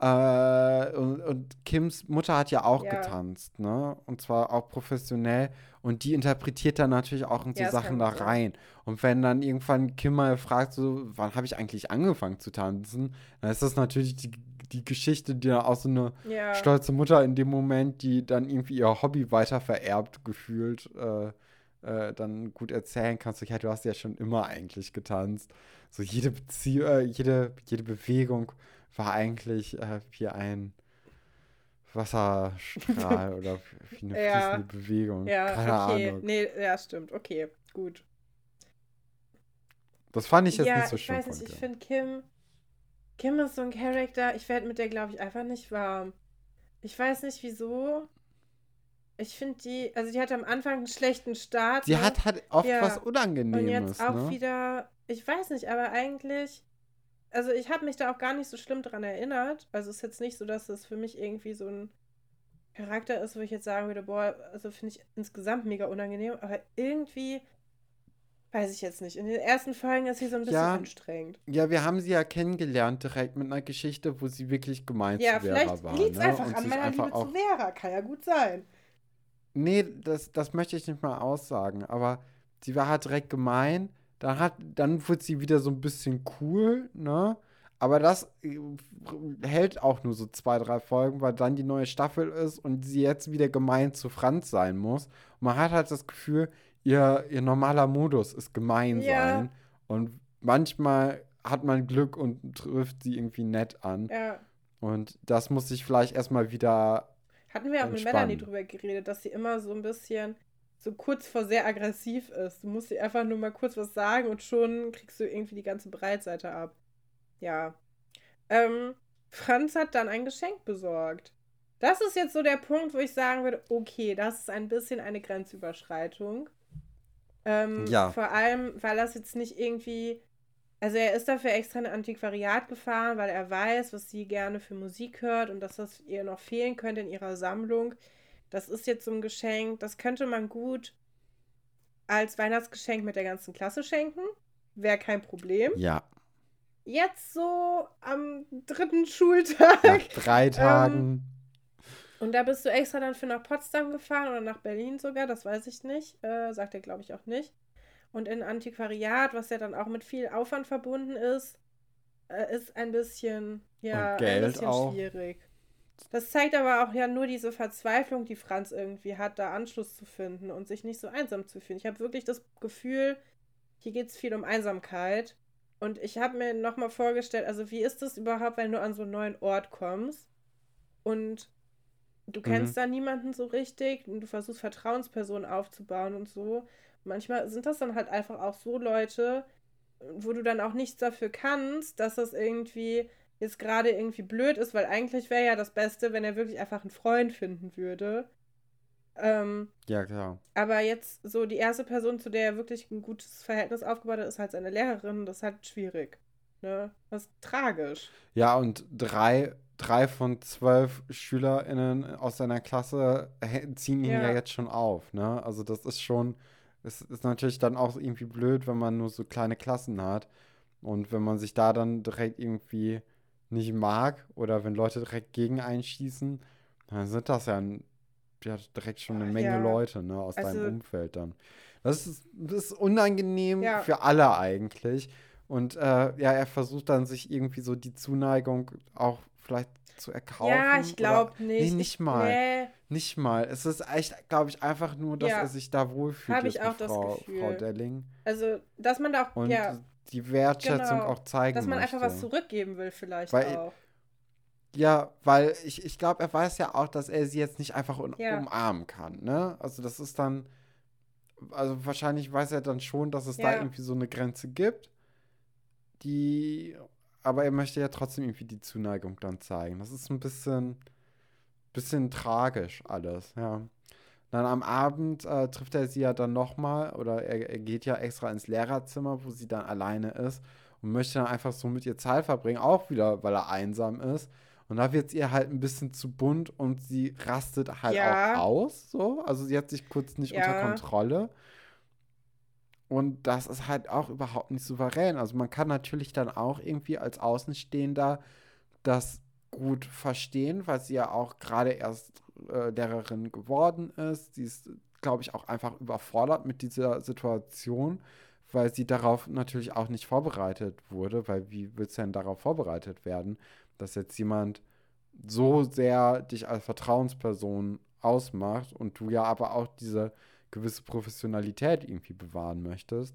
Äh, und, und Kims Mutter hat ja auch Ja. getanzt, ne? Und zwar auch professionell. Und die interpretiert dann natürlich auch in so Ja, Sachen da rein. Und wenn dann irgendwann Kim mal fragt, so, wann habe ich eigentlich angefangen zu tanzen, dann ist das natürlich die, die Geschichte, die dann auch so eine Ja. stolze Mutter in dem Moment, die dann irgendwie ihr Hobby weiter vererbt gefühlt, äh, äh, dann gut erzählen kannst. So, ja, du hast ja schon immer eigentlich getanzt. So jede Beziehung, äh, jede, jede Bewegung war eigentlich äh, wie ein Wasserstrahl oder wie eine Ja. fließende Bewegung. Ja, Keine okay. Ahnung. Nee, ja, stimmt. Okay, gut. Das fand ich jetzt ja, nicht so ich schön weiß von nicht, ich finde Kim. Kim ist so ein Charakter, ich werde mit der, glaube ich, einfach nicht warm. Ich weiß nicht wieso. Ich finde die, also die hat am Anfang einen schlechten Start. Sie ne? hat halt oft Ja. was Und Unangenehmes, jetzt auch ne? wieder, ich weiß nicht, aber eigentlich, also ich habe mich da auch gar nicht so schlimm dran erinnert. Also es ist jetzt nicht so, dass es für mich irgendwie so ein Charakter ist, wo ich jetzt sagen würde, boah, also finde ich insgesamt mega unangenehm, aber irgendwie, weiß ich jetzt nicht. In den ersten Folgen ist sie so ein bisschen Ja. anstrengend. Ja, wir haben sie ja kennengelernt direkt mit einer Geschichte, wo sie wirklich gemeint Ja, zu Vera vielleicht war. liegt es ne? einfach Und an meiner einfach Liebe auch zu Vera, kann ja gut sein. Nee, das, das möchte ich nicht mal aussagen, aber sie war halt direkt gemein. Dann, hat, dann wird sie wieder so ein bisschen cool, ne? Aber das äh, hält auch nur so zwei, drei Folgen, weil dann die neue Staffel ist und sie jetzt wieder gemein zu Franz sein muss. Und man hat halt das Gefühl, ihr, ihr normaler Modus ist gemein Ja. sein. Und manchmal hat man Glück und trifft sie irgendwie nett an. Ja. Und das muss sich vielleicht erstmal wieder Hatten wir auch mit Entspannen. Melanie drüber geredet, dass sie immer so ein bisschen so kurz vor sehr aggressiv ist. Du musst ihr einfach nur mal kurz was sagen und schon kriegst du irgendwie die ganze Breitseite ab. Ja. Ähm, Franz hat dann ein Geschenk besorgt. Das ist jetzt so der Punkt, wo ich sagen würde, okay, das ist ein bisschen eine Grenzüberschreitung. Ähm, Ja. Vor allem, weil das jetzt nicht irgendwie. Also er ist dafür extra in ein Antiquariat gefahren, weil er weiß, was sie gerne für Musik hört und dass das ihr noch fehlen könnte in ihrer Sammlung. Das ist jetzt so ein Geschenk, das könnte man gut als Weihnachtsgeschenk mit der ganzen Klasse schenken. Wäre kein Problem. Ja. Jetzt so am dritten Schultag. Nach drei Ähm, Tagen. Und da bist du extra dann für nach Potsdam gefahren oder nach Berlin sogar, das weiß ich nicht. Äh, sagt er, glaube ich, auch nicht. Und in Antiquariat, was ja dann auch mit viel Aufwand verbunden ist, äh, ist ein bisschen, ja, ein bisschen auch. schwierig. Das zeigt aber auch ja nur diese Verzweiflung, die Franz irgendwie hat, da Anschluss zu finden und sich nicht so einsam zu fühlen. Ich habe wirklich das Gefühl, hier geht es viel um Einsamkeit. Und ich habe mir nochmal vorgestellt, also wie ist das überhaupt, wenn du an so einen neuen Ort kommst und du kennst da niemanden so richtig und du versuchst Vertrauenspersonen aufzubauen und so. Manchmal sind das dann halt einfach auch so Leute, wo du dann auch nichts dafür kannst, dass das irgendwie jetzt gerade irgendwie blöd ist, weil eigentlich wäre ja das Beste, wenn er wirklich einfach einen Freund finden würde. Ähm, Ja, klar. aber jetzt so die erste Person, zu der er wirklich ein gutes Verhältnis aufgebaut hat, ist halt seine Lehrerin. Das ist halt schwierig. Ne? Das ist tragisch. Ja, und drei, drei von zwölf SchülerInnen aus seiner Klasse ziehen ihn ja. Ja. jetzt schon auf, ne? Also das ist schon, es ist natürlich dann auch irgendwie blöd, wenn man nur so kleine Klassen hat. Und wenn man sich da dann direkt irgendwie nicht mag oder wenn Leute direkt gegen einschießen, dann sind das ja, ja direkt schon eine Ach, Menge ja. Leute, ne, aus Also- deinem Umfeld dann. Das ist, das ist unangenehm Ja. für alle eigentlich. Und äh, ja, er versucht dann sich irgendwie so die Zuneigung auch vielleicht zu erkaufen. ja, ich glaube nicht. Nee, nicht mal. Nee, Nicht mal. Es ist echt, glaube ich, einfach nur, dass Ja. er sich da wohlfühlt Hab ich auch mit das Frau, Gefühl. Frau Delling. also, dass man da auch, Und ja, die Wertschätzung genau. auch zeigen dass man möchte. einfach was zurückgeben will, vielleicht Weil- auch. Ja, weil ich, ich glaube, er weiß ja auch, dass er sie jetzt nicht einfach un Ja. umarmen kann, ne? Also das ist dann, also wahrscheinlich weiß er dann schon, dass es da Ja. irgendwie so eine Grenze gibt, die, aber er möchte ja trotzdem irgendwie die Zuneigung dann zeigen. Das ist ein bisschen, bisschen tragisch alles, ja. Dann am Abend äh, trifft er sie ja dann nochmal, oder er, er geht ja extra ins Lehrerzimmer, wo sie dann alleine ist und möchte dann einfach so mit ihr Zeit verbringen, auch wieder, weil er einsam ist. Und da wird es ihr halt ein bisschen zu bunt und sie rastet halt Ja. auch aus, so. Also sie hat sich kurz nicht unter Ja. Kontrolle. Und das ist halt auch überhaupt nicht souverän. Also man kann natürlich dann auch irgendwie als Außenstehender das gut verstehen, weil sie ja auch gerade erst äh, Lehrerin geworden ist. Sie ist, glaube ich, auch einfach überfordert mit dieser Situation, weil sie darauf natürlich auch nicht vorbereitet wurde, weil wie wird es denn darauf vorbereitet werden, dass jetzt jemand so sehr dich als Vertrauensperson ausmacht und du ja aber auch diese gewisse Professionalität irgendwie bewahren möchtest.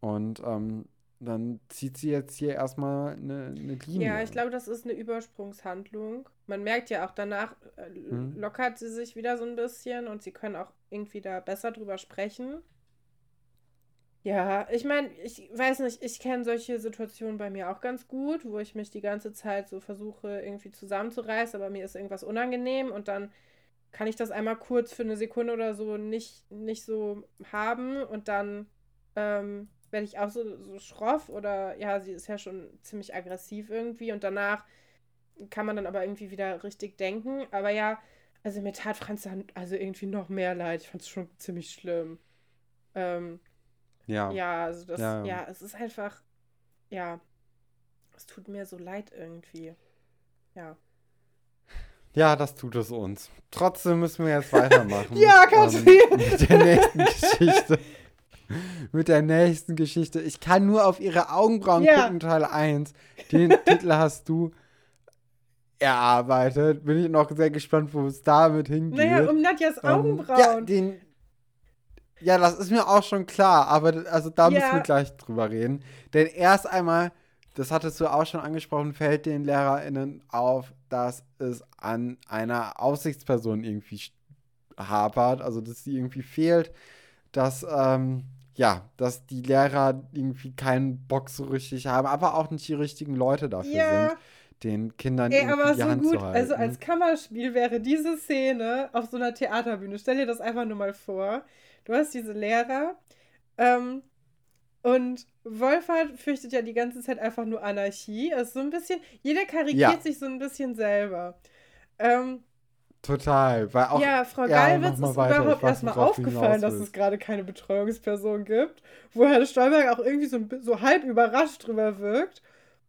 Und ähm, dann zieht sie jetzt hier erstmal eine, eine Linie. Ja, ich glaube, das ist eine Übersprungshandlung. Man merkt ja auch danach, äh, Mhm. lockert sie sich wieder so ein bisschen und sie können auch irgendwie da besser drüber sprechen. Ja, ich meine, ich weiß nicht, ich kenne solche Situationen bei mir auch ganz gut, wo ich mich die ganze Zeit so versuche, irgendwie zusammenzureißen, aber mir ist irgendwas unangenehm und dann kann ich das einmal kurz für eine Sekunde oder so nicht, nicht so haben und dann ähm, werde ich auch so, so schroff oder ja, sie ist ja schon ziemlich aggressiv irgendwie und danach kann man dann aber irgendwie wieder richtig denken. Aber ja, also mir tat Franz dann also irgendwie noch mehr leid. Ich fand es schon ziemlich schlimm. Ähm, ja. ja, also das, Ja, ja, es ist einfach, ja, es tut mir so leid irgendwie. Ja. Ja, das tut es uns. Trotzdem müssen wir jetzt weitermachen. Ja, Katrin! Ähm, mit der nächsten Geschichte. mit der nächsten Geschichte. Ich kann nur auf ihre Augenbrauen Ja. gucken, Teil 1. Den Titel hast du erarbeitet. Bin ich noch sehr gespannt, wo es damit hingeht. Naja, um Nadjas Ähm, Augenbrauen. Ja, den, ja, das ist mir auch schon klar, aber also da müssen Ja. wir gleich drüber reden. Denn erst einmal, das hattest du auch schon angesprochen, fällt den LehrerInnen auf, dass es an einer Aufsichtsperson irgendwie hapert, also dass sie irgendwie fehlt, dass, ähm, ja, dass die Lehrer irgendwie keinen Bock so richtig haben, aber auch nicht die richtigen Leute dafür Ja. sind, den Kindern Ey, aber die so Hand gut, zu halten. also als Kammerspiel wäre diese Szene auf so einer Theaterbühne. Stell dir das einfach nur mal vor. Du hast diese Lehrer ähm, und Wolfhard fürchtet ja die ganze Zeit einfach nur Anarchie. Ist so ein bisschen, jeder karikiert Ja. sich so ein bisschen selber. Ähm, Total. Weil auch, ja, Frau ja, Geilwitz ist überhaupt erstmal aufgefallen, dass es gerade keine Betreuungsperson gibt, wo Herr Stolberg auch irgendwie so, so halb überrascht drüber wirkt.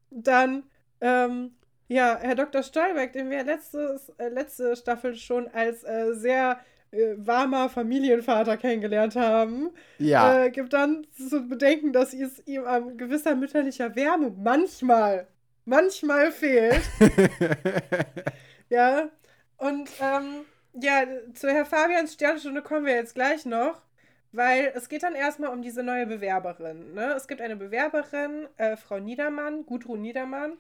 Dann, ähm, ja, Herr Dr. Stolberg, den wir letztes, äh, letzte Staffel schon als äh, sehr äh, warmer Familienvater kennengelernt haben, ja. Äh, gibt dann zu bedenken, dass es ihm an gewisser mütterlicher Wärme manchmal, manchmal fehlt. ja, und ähm, ja, zu Herr Fabians Sternstunde kommen wir jetzt gleich noch, weil es geht dann erstmal um diese neue Bewerberin. Ne? Es gibt eine Bewerberin, äh, Frau Niedermann, Gudrun Niedermann.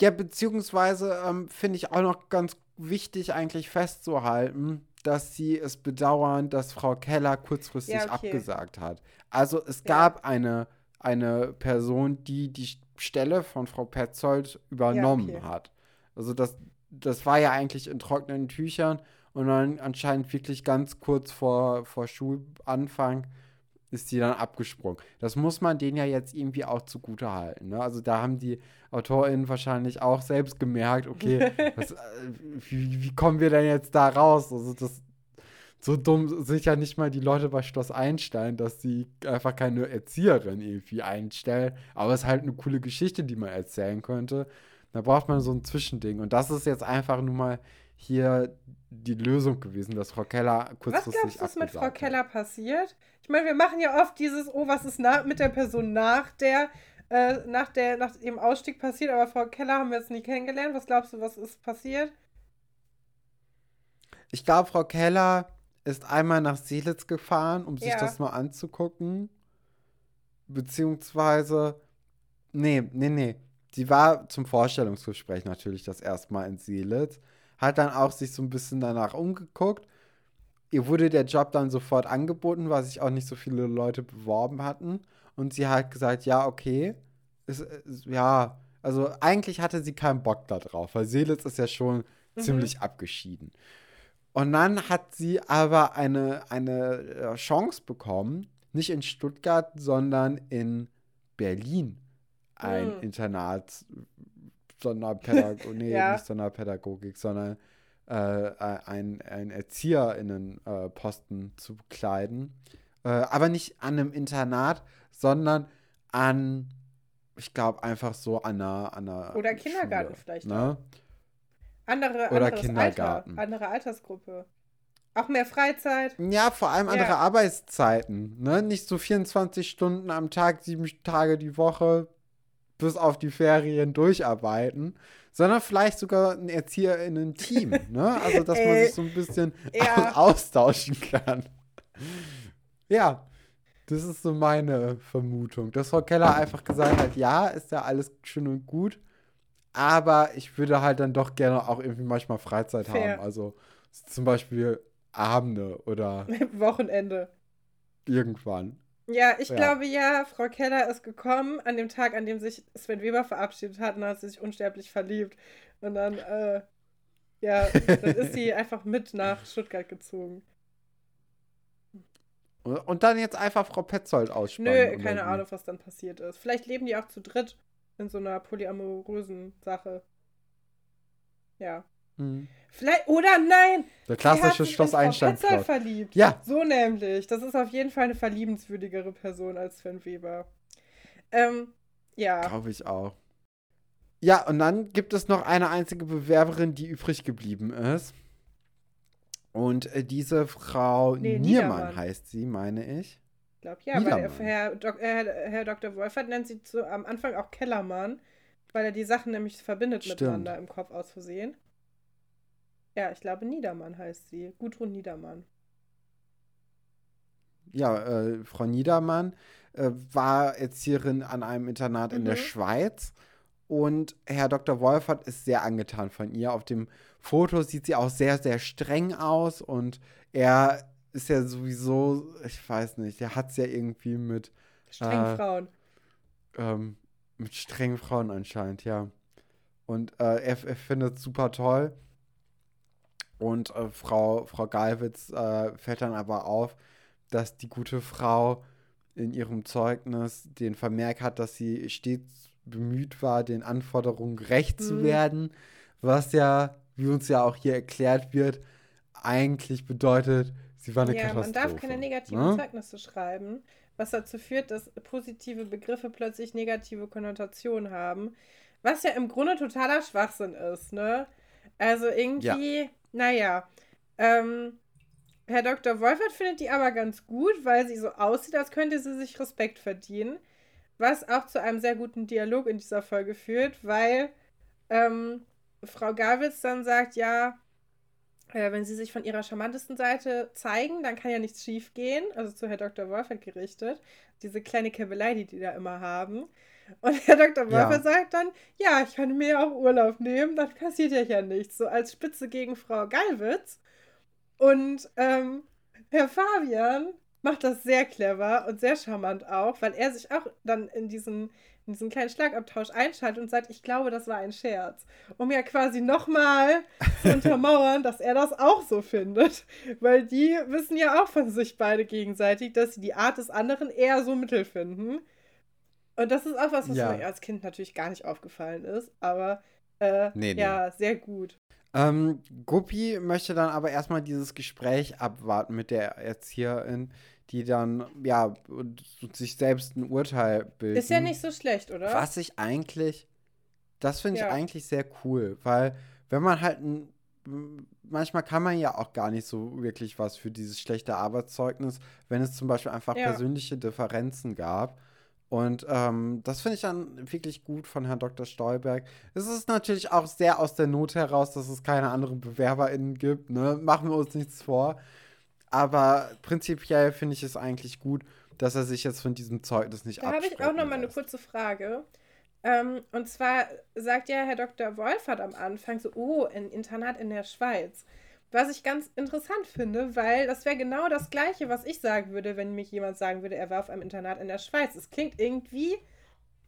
Ja, beziehungsweise ähm, finde ich auch noch ganz wichtig eigentlich festzuhalten, dass sie es bedauern, dass Frau Keller kurzfristig ja, okay. abgesagt hat. Also es gab ja. eine, eine Person, die die Stelle von Frau Petzold übernommen ja, okay. hat. Also das, das war ja eigentlich in trockenen Tüchern und dann anscheinend wirklich ganz kurz vor, vor Schulanfang ist die dann abgesprungen. Das muss man denen ja jetzt irgendwie auch zugute halten. Ne? Also da haben die AutorInnen wahrscheinlich auch selbst gemerkt, okay, was, äh, wie, wie, kommen wir denn jetzt da raus? Also das so dumm sind ja nicht mal die Leute bei Schloss Einstein, dass sie einfach keine Erzieherin irgendwie einstellen. Aber es ist halt eine coole Geschichte, die man erzählen könnte. Da braucht man so ein Zwischending. Und das ist jetzt einfach nur mal hier die Lösung gewesen, dass Frau Keller kurzfristig Was glaubst du, was mit Frau Keller passiert? Ich meine, wir machen ja oft dieses, oh, was ist nach, mit der Person nach der, äh, nach der, nach dem Ausstieg passiert, aber Frau Keller haben wir jetzt nie kennengelernt. Was glaubst du, was ist passiert? Ich glaube, Frau Keller ist einmal nach Seelitz gefahren, um sich ja. das mal anzugucken. Beziehungsweise, nee, nee, nee. Sie war zum Vorstellungsgespräch natürlich das erste Mal in Seelitz, hat dann auch sich so ein bisschen danach umgeguckt. Ihr wurde der Job dann sofort angeboten, weil sich auch nicht so viele Leute beworben hatten. Und sie hat gesagt, ja, okay. Ist, ist, ja, also eigentlich hatte sie keinen Bock da drauf, weil Seelitz ist ja schon mhm. ziemlich abgeschieden. Und dann hat sie aber eine, eine äh, Chance bekommen, nicht in Stuttgart, sondern in Berlin ein hm. Internat, Sonderpädagogik, nee, ja. nicht Sonderpädagogik, sondern äh, ein, ein ErzieherInnen-Posten äh, zu bekleiden. Äh, aber nicht an einem Internat, sondern an, ich glaube, einfach so an einer, an einer Oder Kindergarten Schule, vielleicht. Ne? Andere, Oder Kindergarten. Alter, andere Altersgruppe. Auch mehr Freizeit. Ja, vor allem andere ja. Arbeitszeiten. Ne? Nicht so 24 Stunden am Tag, sieben Tage die Woche, bis auf die Ferien durcharbeiten, sondern vielleicht sogar ein ErzieherInnen-Team. ne? Also, dass man sich so ein bisschen ja. austauschen kann. ja, das ist so meine Vermutung. Dass Frau Keller einfach gesagt hat, ja, ist ja alles schön und gut, aber ich würde halt dann doch gerne auch irgendwie manchmal Freizeit Fair. haben. Also zum Beispiel Abende oder Wochenende. Irgendwann. Ja, ich ja. glaube ja, Frau Keller ist gekommen an dem Tag, an dem sich Sven Weber verabschiedet hat und hat sie sich unsterblich verliebt. Und dann, äh, ja, dann ist sie einfach mit nach Stuttgart gezogen. Und dann jetzt einfach Frau Petzold ausspannen. Nö, keine Ahnung, was dann passiert ist. Vielleicht leben die auch zu dritt in so einer polyamorösen Sache. Ja. Mhm. Vielleicht, oder nein! Der klassische Schloss Einstein. verliebt. Ja. So nämlich. Das ist auf jeden Fall eine verliebenswürdigere Person als Sven Weber. Ähm, ja. Glaube ich auch. Ja, und dann gibt es noch eine einzige Bewerberin, die übrig geblieben ist. Und äh, diese Frau nee, Niermann Niedermann. heißt sie, meine ich glaube ja, weil Herr, Dok Herr, Herr, Dr. Wolfert nennt sie zu, am Anfang auch Kellermann, weil er die Sachen nämlich verbindet Stimmt. miteinander im Kopf aus Versehen. Ja, ich glaube Niedermann heißt sie. Gudrun Niedermann. Ja, äh, Frau Niedermann äh, war Erzieherin an einem Internat mhm. in der mhm. Schweiz. Und Herr Dr. Wolfert ist sehr angetan von ihr. Auf dem Foto sieht sie auch sehr, sehr streng aus und er ist ja sowieso, ich weiß nicht, der hat es ja irgendwie mit strengen äh, Frauen. Ähm, mit strengen Frauen anscheinend, ja. Und äh, er, er findet es super toll. Und äh, Frau, Frau Galwitz äh, fällt dann aber auf, dass die gute Frau in ihrem Zeugnis den Vermerk hat, dass sie stets bemüht war, den Anforderungen gerecht mhm. zu werden, was ja wie uns ja auch hier erklärt wird, eigentlich bedeutet, sie war eine ja, Katastrophe. Man darf keine negativen ne? Zeugnisse schreiben, was dazu führt, dass positive Begriffe plötzlich negative Konnotationen haben. Was ja im Grunde totaler Schwachsinn ist, ne? Also irgendwie, ja. Naja. Ähm, Herr Dr. Wolfert findet die aber ganz gut, weil sie so aussieht, als könnte sie sich Respekt verdienen. Was auch zu einem sehr guten Dialog in dieser Folge führt, weil ähm, Frau Gawitz dann sagt, ja, äh, wenn sie sich von ihrer charmantesten Seite zeigen, dann kann ja nichts schief gehen. Also zu Herr Dr. Wolfert gerichtet. Diese kleine Käbelei, die die da immer haben. Und Herr Dr. Wolfert ja. sagt dann, ja, ich kann mir auch Urlaub nehmen, dann passiert ja ja nichts. So als Spitze gegen Frau Gallwitz. Und ähm, Herr Fabian macht das sehr clever und sehr charmant auch, weil er sich auch dann in diesen, in diesen kleinen Schlagabtausch einschaltet und sagt, ich glaube, das war ein Scherz. Um ja quasi nochmal zu untermauern, dass er das auch so findet. Weil die wissen ja auch von sich beide gegenseitig, dass sie die Art des anderen eher so mittel finden. Und das ist auch was, was ja. mir als Kind natürlich gar nicht aufgefallen ist, aber äh, nee, nee. ja, sehr gut. Ähm, Guppi möchte dann aber erstmal dieses Gespräch abwarten mit der Erzieherin, die dann, ja, sich selbst ein Urteil bildet. Ist ja nicht so schlecht, oder? Was ich eigentlich, das finde ja. ich eigentlich sehr cool, weil wenn man halt ein, manchmal kann man ja auch gar nicht so wirklich was für dieses schlechte Arbeitszeugnis, wenn es zum Beispiel einfach ja. persönliche Differenzen gab. Und ähm, das finde ich dann wirklich gut von Herrn Dr. Stolberg. Es ist natürlich auch sehr aus der Not heraus, dass es keine anderen BewerberInnen gibt. Ne? Machen wir uns nichts vor. Aber prinzipiell finde ich es eigentlich gut, dass er sich jetzt von diesem Zeugnis nicht Da habe ich auch noch mal eine kurze Frage. Ähm, und zwar sagt ja Herr Dr. Wolfert am Anfang so, oh, ein Internat in der Schweiz. Was ich ganz interessant finde, weil das wäre genau das Gleiche, was ich sagen würde, wenn mich jemand sagen würde, er war auf einem Internat in der Schweiz. Es klingt irgendwie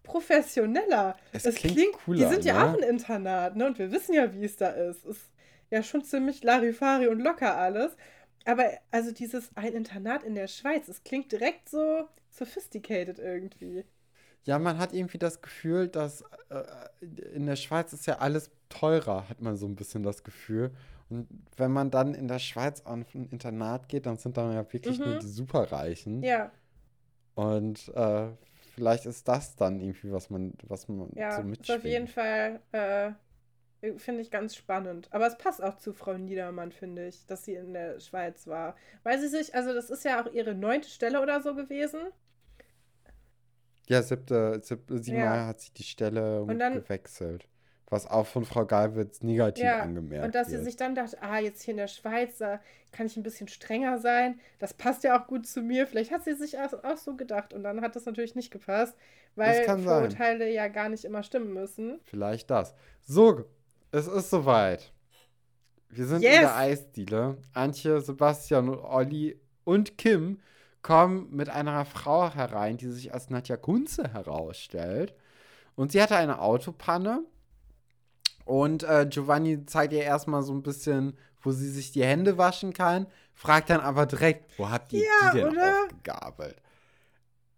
professioneller. Es, es klingt, klingt, cooler. Die sind ja ne? auch ein Internat, ne? Und wir wissen ja, wie es da ist. Es ist ja schon ziemlich Larifari und locker alles. Aber also dieses ein Internat in der Schweiz, es klingt direkt so sophisticated irgendwie. Ja, man hat irgendwie das Gefühl, dass äh, in der Schweiz ist ja alles teurer, hat man so ein bisschen das Gefühl. Und wenn man dann in der Schweiz auf ein Internat geht, dann sind da ja wirklich mhm. nur die Superreichen. Ja. Und äh, vielleicht ist das dann irgendwie, was man, was man ja, so mitschwingt. Ja, auf jeden Fall, äh, finde ich ganz spannend. Aber es passt auch zu Frau Niedermann, finde ich, dass sie in der Schweiz war. Weil sie sich, also das ist ja auch ihre neunte Stelle oder so gewesen. Ja, siebte, siebte siebenmal ja. hat sich die Stelle dann, gewechselt was auch von Frau Galwitz negativ ja, angemerkt Und dass wird. sie sich dann dachte, ah, jetzt hier in der Schweiz, da kann ich ein bisschen strenger sein. Das passt ja auch gut zu mir. Vielleicht hat sie sich auch, so gedacht und dann hat das natürlich nicht gepasst, weil Vorurteile sein. ja gar nicht immer stimmen müssen. Vielleicht das. So, es ist soweit. Wir sind yes. in der Eisdiele. Antje, Sebastian, Olli und Kim kommen mit einer Frau herein, die sich als Nadja Kunze herausstellt. Und sie hatte eine Autopanne und äh, Giovanni zeigt ihr erstmal so ein bisschen, wo sie sich die Hände waschen kann, fragt dann aber direkt, wo habt ihr ja, die denn oder? aufgegabelt?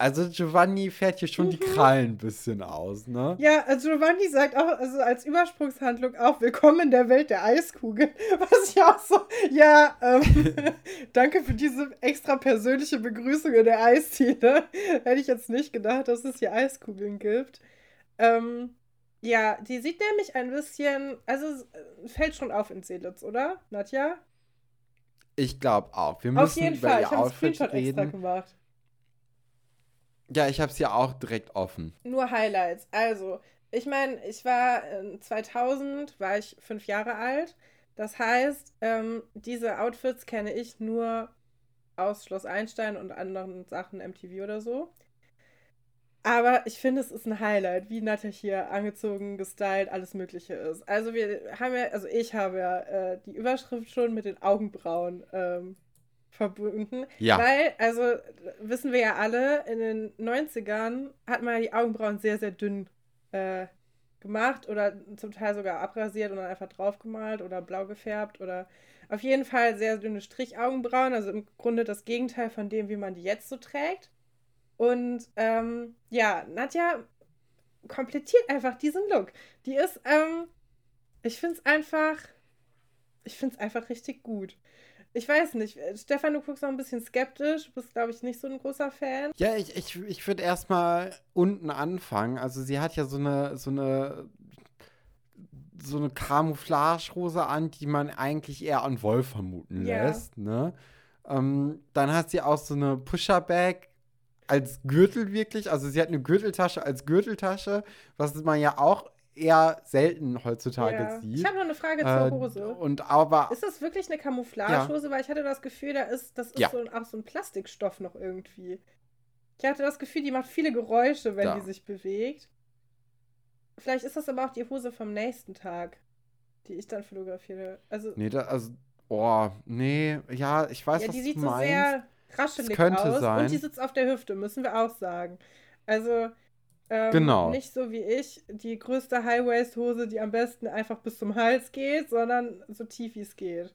Also Giovanni fährt hier schon mhm. die Krallen ein bisschen aus, ne? Ja, also Giovanni sagt auch, also als Übersprungshandlung auch, willkommen in der Welt der Eiskugel. Was ich auch so, ja, ähm, danke für diese extra persönliche Begrüßung in der Eisdiele. Hätte ich jetzt nicht gedacht, dass es hier Eiskugeln gibt. Ähm, ja, die sieht nämlich ein bisschen, also äh, fällt schon auf in Seelitz, oder, Nadja? Ich glaube auch. Wir müssen auf jeden über Fall. ich habe einen Screenshot reden. extra gemacht. Ja, ich habe es ja auch direkt offen. Nur Highlights. Also, ich meine, ich war 2000, war ich fünf Jahre alt. Das heißt, ähm, diese Outfits kenne ich nur aus Schloss Einstein und anderen Sachen MTV oder so. Aber ich finde, es ist ein Highlight, wie Nadja hier angezogen, gestylt, alles Mögliche ist. Also wir haben ja, also ich habe ja äh, die Überschrift schon mit den Augenbrauen ähm, verbunden. Ja. Weil, also wissen wir ja alle, in den 90ern hat man die Augenbrauen sehr, sehr dünn äh, gemacht oder zum Teil sogar abrasiert und dann einfach draufgemalt oder blau gefärbt oder auf jeden Fall sehr dünne Strichaugenbrauen, also im Grunde das Gegenteil von dem, wie man die jetzt so trägt. Und ähm, ja, Nadja komplettiert einfach diesen Look. Die ist, ähm, ich finde es einfach ich finde es einfach richtig gut. Ich weiß nicht, äh, Stefan, du guckst auch ein bisschen skeptisch, du bist, glaube ich, nicht so ein großer Fan. Ja, ich, ich, ich würde erstmal unten anfangen. Also sie hat ja so eine, so eine, so eine Camouflage-Hose an, die man eigentlich eher an Wolf vermuten lässt, ne? Ähm, dann hat sie auch so eine Pusher-Bag als Gürtel wirklich. Also sie hat eine Gürteltasche als Gürteltasche, was man ja auch eher selten heutzutage Ja. sieht. Ich habe noch eine Frage zur Hose. Und aber Ist das wirklich eine Camouflagehose? Weil ich hatte das Gefühl, da ist, das ist Ja. so ein, auch so ein Plastikstoff noch irgendwie. Ich hatte das Gefühl, die macht viele Geräusche, wenn die sich bewegt. Vielleicht ist das aber auch die Hose vom nächsten Tag, die ich dann fotografiere. Also, Nee, da, also, oh, nee, ja, ich weiß, ja, was die du sieht so meinst. Sehr raschelig könnte aus sein. und die sitzt auf der Hüfte, müssen wir auch sagen. Also, ähm, Genau. nicht so wie ich, die größte High-Waist-Hose, die am besten einfach bis zum Hals geht, sondern so tief wie es geht.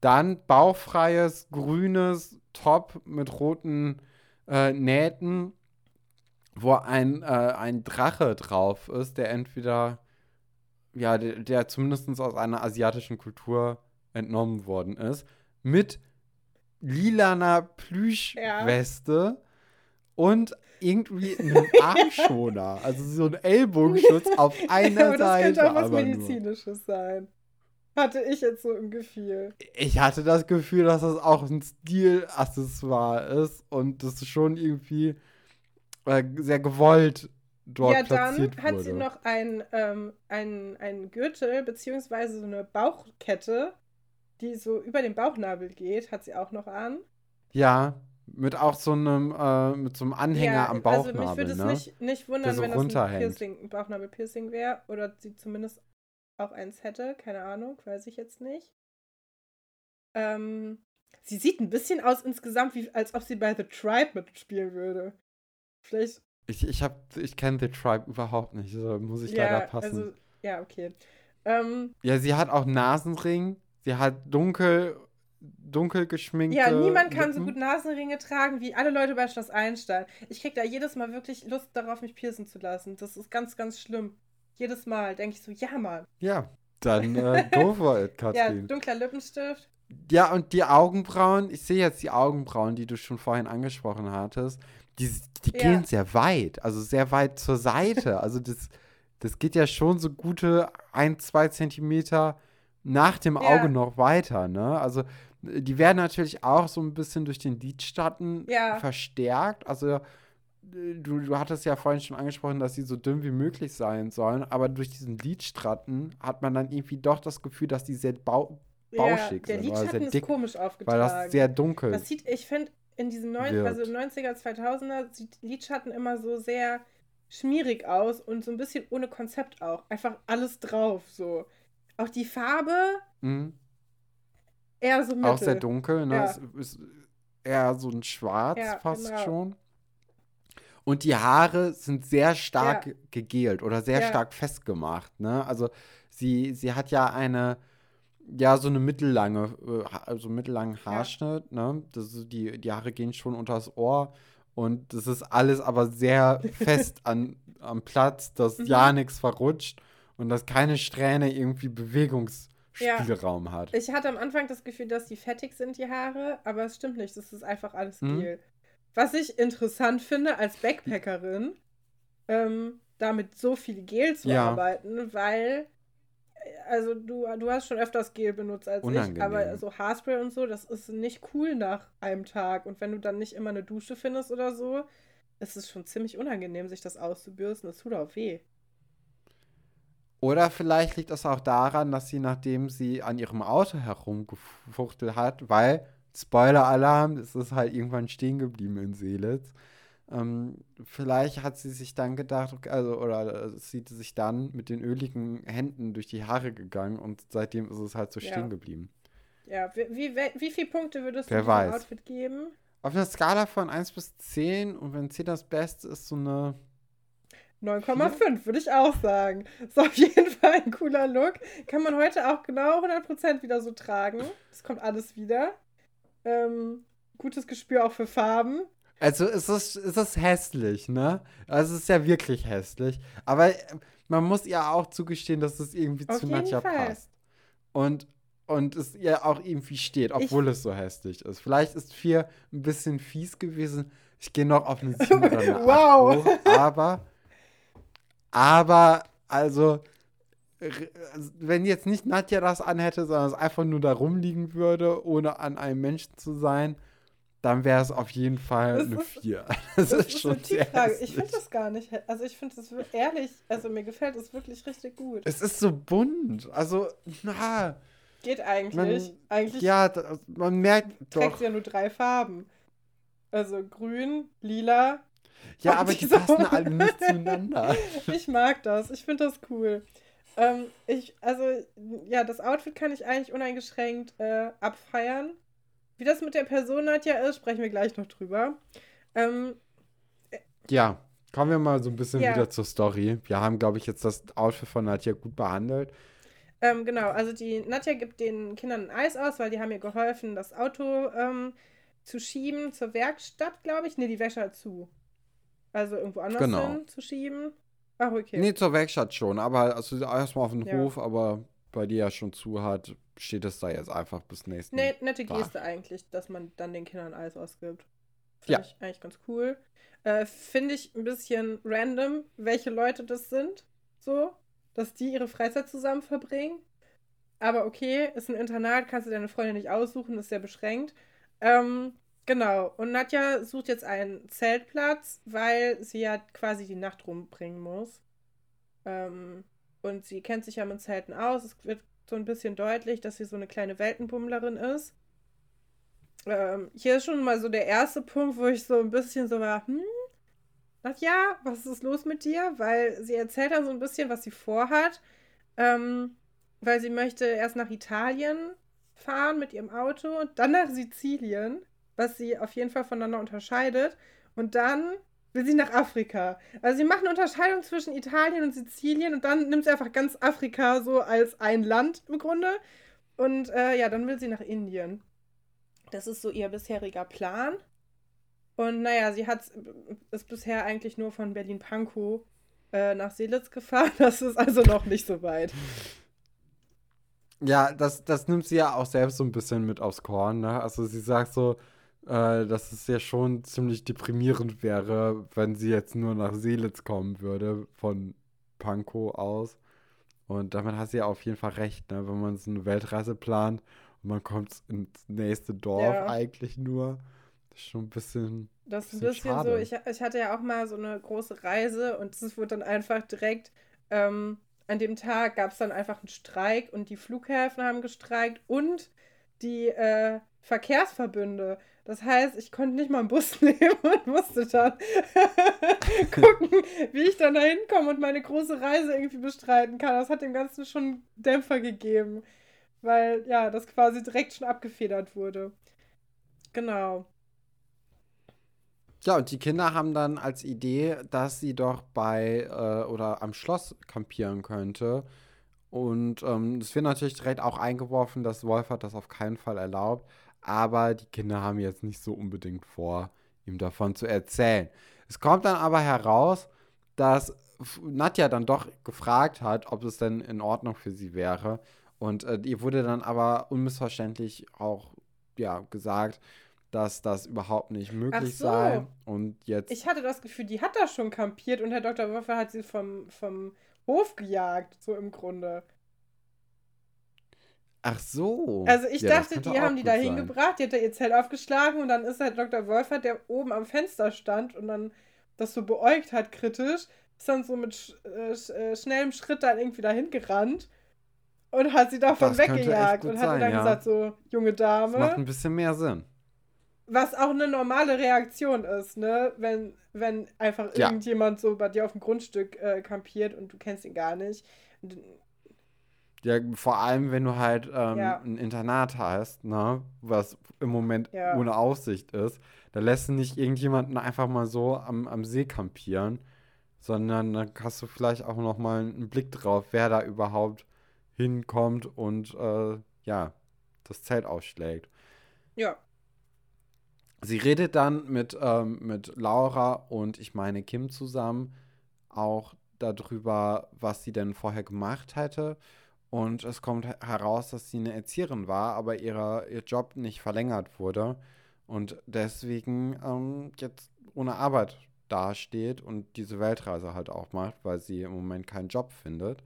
Dann bauchfreies, grünes Top mit roten äh, Nähten, wo ein, äh, ein Drache drauf ist, der entweder, ja, der, der zumindest aus einer asiatischen Kultur entnommen worden ist, mit lilaner Plüschweste und irgendwie einem Armschoner, also so ein Ellbogenschutz auf einer aber das Seite. könnte auch was aber nur. Medizinisches sein. Hatte ich jetzt so im Gefühl. Ich hatte das Gefühl, dass das auch ein Stilaccessoire ist und das schon irgendwie äh, sehr gewollt dort ja, dann platziert hat wurde. sie noch ein, ähm, ein, ein Gürtel, beziehungsweise so eine Bauchkette, die so über den Bauchnabel geht, hat sie auch noch an. ja, mit auch so einem, äh, mit so einem Anhänger am Bauchnabel, also mich würde es ne? nicht, nicht wundern, so wenn das ein. Piercing, ein Bauchnabel-Piercing wäre oder sie zumindest auch eins hätte. Keine Ahnung, weiß ich jetzt nicht. Ähm, sie sieht ein bisschen aus insgesamt, wie, als ob sie bei The Tribe mitspielen würde. Vielleicht, Ich, ich, hab- ich kenne The Tribe überhaupt nicht, so muss ich ja, leider passen. also, ja, okay. Ähm, ja, sie hat auch einen Nasenring, sie hat dunkel, dunkel geschminkte Ja, niemand kann so Lippen. gut Nasenringe tragen wie alle Leute bei Schloss Einstein. Ich krieg da jedes Mal wirklich Lust darauf, mich piercen zu lassen. Das ist ganz, ganz schlimm. Jedes Mal denke ich so, ja, Mann. Ja, dann äh, go for it, Ja, Katrin. dunkler Lippenstift. Ja, und die Augenbrauen, ich sehe jetzt die Augenbrauen, die du schon vorhin angesprochen hattest, die, die Ja. gehen sehr weit, also sehr weit zur Seite. Also das, das geht ja schon so gute ein, zwei Zentimeter nach dem Ja. Auge noch weiter, ne? Also die werden natürlich auch so ein bisschen durch den Lidschatten Ja. verstärkt. Also äh, du, du hattest ja vorhin schon angesprochen, dass sie so dünn wie möglich sein sollen, aber durch diesen Lidstratten hat man dann irgendwie doch das Gefühl, dass die sehr bau bauschig ja, der sind, sehr Lidschatten ist dick, komisch weil aufgetragen. das sehr dunkel Das sieht, ich finde, in diesen neun, wird. also 90er, 2000er sieht Lidschatten immer so sehr schmierig aus und so ein bisschen ohne Konzept auch. Einfach alles drauf, so. Auch die Farbe Mhm. eher so mittel. Auch sehr dunkel, ne? Ja. Es ist eher so ein Schwarz Ja, fast genau. schon. Und die Haare sind sehr stark Ja. gegelt oder sehr Ja. stark festgemacht, ne? Also sie, sie hat ja eine, ja, so eine mittellange, also mittellangen Haarschnitt, ne? Das ist, die, die Haare gehen schon unters Ohr und das ist alles aber sehr fest an, am Platz, dass Mhm. ja nichts verrutscht und dass keine Strähne irgendwie Bewegungsspielraum hat. Ich hatte am Anfang das Gefühl, dass die fettig sind, die Haare, aber es stimmt nicht. Das ist einfach alles Mhm. Gel. Was ich interessant finde als Backpackerin, ähm, damit so viel Gel zu Ja. arbeiten, weil, äh, also du, du hast schon öfters Gel benutzt als ich, Unangenehm. aber so Haarspray und so, das ist nicht cool nach einem Tag. Und wenn du dann nicht immer eine Dusche findest oder so, ist es schon ziemlich unangenehm, sich das auszubürsten. Das tut auch weh. Oder vielleicht liegt es auch daran, dass sie, nachdem sie an ihrem Auto herumgefuchtelt hat, weil, Spoiler-Alarm, es ist halt irgendwann stehen geblieben in Seelitz. Ähm, vielleicht hat sie sich dann gedacht, okay, also, oder ist sie sich dann mit den öligen Händen durch die Haare gegangen und seitdem ist es halt so Ja. stehen geblieben. Ja, wie, wie, wie viele Punkte würdest Wer du weiß. Outfit geben? Auf einer Skala von 1 bis 10 und wenn 10 das Beste ist, so eine 9,5 würde ich auch sagen. Ist auf jeden Fall ein cooler Look. Kann man heute auch genau 100% wieder so tragen. Es kommt alles wieder. Ähm, gutes Gespür auch für Farben. Also es ist, es ist hässlich, ne? Also es ist ja wirklich hässlich. Aber äh, man muss ihr auch zugestehen, dass es irgendwie Auf zu Nadja Fall. passt. Und, und es ihr auch irgendwie steht, obwohl es so hässlich ist. Vielleicht ist vier ein bisschen fies gewesen. Ich gehe noch auf eine 7 oder eine 8 Wow. hoch, aber, aber, also, wenn jetzt nicht Nadja das anhätte, sondern es einfach nur da rumliegen würde, ohne an einem Menschen zu sein, dann wäre es auf jeden Fall Das eine ist- 4. Das, Das ist schon eine Typfrage. Ich finde das gar nicht. Also ich finde das ehrlich, also mir gefällt es wirklich richtig gut. Es ist so bunt. Also, na, Geht eigentlich. Man- eigentlich ja, man merkt trägt doch. sie ja nur drei Farben. Also grün, lila. Ja, aber die passen alle nicht zueinander. Ich mag das. Ich finde das cool. Ähm, ich, also, ja, das Outfit kann ich eigentlich uneingeschränkt äh, abfeiern. Wie das mit der Person Nadja ist, sprechen wir gleich noch drüber. Ähm, Ja, kommen wir mal so ein bisschen Ja. wieder zur Story. Wir haben, glaube ich, jetzt das Outfit von Nadja gut behandelt. Ähm, genau, also die Nadja gibt den Kindern ein Eis aus, weil die haben ihr geholfen, das Auto ähm, zu schieben zur Werkstatt, glaube ich. Ne, die Wäsche hat zu. Also irgendwo anders Genau. hin zu schieben. Ach, okay. Nee, zur Werkstatt schon, aber also erstmal auf den Ja. Hof, aber bei dir ja schon zu hat, steht es da jetzt einfach bis nächsten. Nee, nette Tag. Geste eigentlich, dass man dann den Kindern Eis ausgibt. Finde Ja. ich eigentlich ganz cool. Äh, Finde ich ein bisschen random, welche Leute das sind. So, dass die ihre Freizeit zusammen verbringen. Aber okay, ist ein Internat, kannst du deine Freunde nicht aussuchen, ist sehr beschränkt. Ähm, genau. Und Nadja sucht jetzt einen Zeltplatz, weil sie ja quasi die Nacht rumbringen muss. Ähm, und sie kennt sich ja mit Zelten aus. Es wird so ein bisschen deutlich, dass sie so eine kleine Weltenbummlerin ist. Ähm, hier ist schon mal so der erste Punkt, wo ich so ein bisschen so war, hm, Nadja, was ist los mit dir? Weil sie erzählt dann so ein bisschen, was sie vorhat. Ähm, weil sie möchte erst nach Italien fahren mit ihrem Auto und dann nach Sizilien, was sie auf jeden Fall voneinander unterscheidet. Und dann will sie nach Afrika. Also sie macht eine Unterscheidung zwischen Italien und Sizilien und dann nimmt sie einfach ganz Afrika so als ein Land im Grunde. Und äh, ja, dann will sie nach Indien. Das ist so ihr bisheriger Plan. Und naja, sie hat ist bisher eigentlich nur von Berlin-Pankow äh, nach Seelitz gefahren. Das ist also noch nicht so weit. Ja, das, das nimmt sie ja auch selbst so ein bisschen mit aufs Korn, ne? Also sie sagt so, äh, dass es ja schon ziemlich deprimierend wäre, wenn sie jetzt nur nach Seelitz kommen würde, von Pankow aus. Und damit hat sie ja auf jeden Fall recht, ne? Wenn man so eine Weltreise plant und man kommt ins nächste Dorf Ja. eigentlich nur. Das ist schon ein bisschen. Das ist ein Bisschen bisschen so, ich, ich hatte ja auch mal so eine große Reise und es wurde dann einfach direkt, ähm, an dem Tag gab es dann einfach einen Streik und die Flughäfen haben gestreikt und die äh, Verkehrsverbünde. Das heißt, ich konnte nicht mal einen Bus nehmen und musste dann gucken, wie ich dann da hinkomme und meine große Reise irgendwie bestreiten kann. Das hat dem Ganzen schon Dämpfer gegeben, weil ja, das quasi direkt schon abgefedert wurde. Genau. Ja, und die Kinder haben dann als Idee, dass sie doch bei äh, oder am Schloss kampieren könnte. Und ähm, es wird natürlich direkt auch eingeworfen, dass Wolfert das auf keinen Fall erlaubt. Aber die Kinder haben jetzt nicht so unbedingt vor, ihm davon zu erzählen. Es kommt dann aber heraus, dass Nadja dann doch gefragt hat, ob es denn in Ordnung für sie wäre. Und äh, ihr wurde dann aber unmissverständlich auch ja, gesagt, dass das überhaupt nicht möglich so. sei. Und jetzt. Ich hatte das Gefühl, die hat da schon kampiert und Herr Dr. Wolfer hat sie vom, vom Hof gejagt, so im Grunde. Ach so. Also ich Ja, dachte, die haben die da hingebracht, die hat da ihr Zelt aufgeschlagen und dann ist Herr Dr. Wolfer, der oben am Fenster stand und dann das so beäugt hat kritisch, ist dann so mit sch äh, äh, schnellem Schritt dann irgendwie dahin gerannt und hat sie davon Das weggejagt und hatte sein, dann ja. gesagt so, junge Das macht Dame, ein bisschen mehr Sinn. was auch eine normale Reaktion ist, ne, wenn, wenn einfach Ja. irgendjemand so bei dir auf dem Grundstück äh, kampiert und du kennst ihn gar nicht. Und Ja, vor allem, wenn du halt ähm, Ja. ein Internat hast, ne, was im Moment Ja. ohne Aussicht ist, da lässt du nicht irgendjemanden einfach mal so am, am See kampieren, sondern dann hast du vielleicht auch noch mal einen Blick drauf, wer da überhaupt hinkommt und äh, ja, das Zelt ausschlägt. Ja, sie redet dann mit, ähm, mit Laura und ich meine Kim zusammen auch darüber, was sie denn vorher gemacht hätte. Und es kommt heraus, dass sie eine Erzieherin war, aber ihre, ihr Job nicht verlängert wurde und deswegen ähm, jetzt ohne Arbeit dasteht und diese Weltreise halt auch macht, weil sie im Moment keinen Job findet.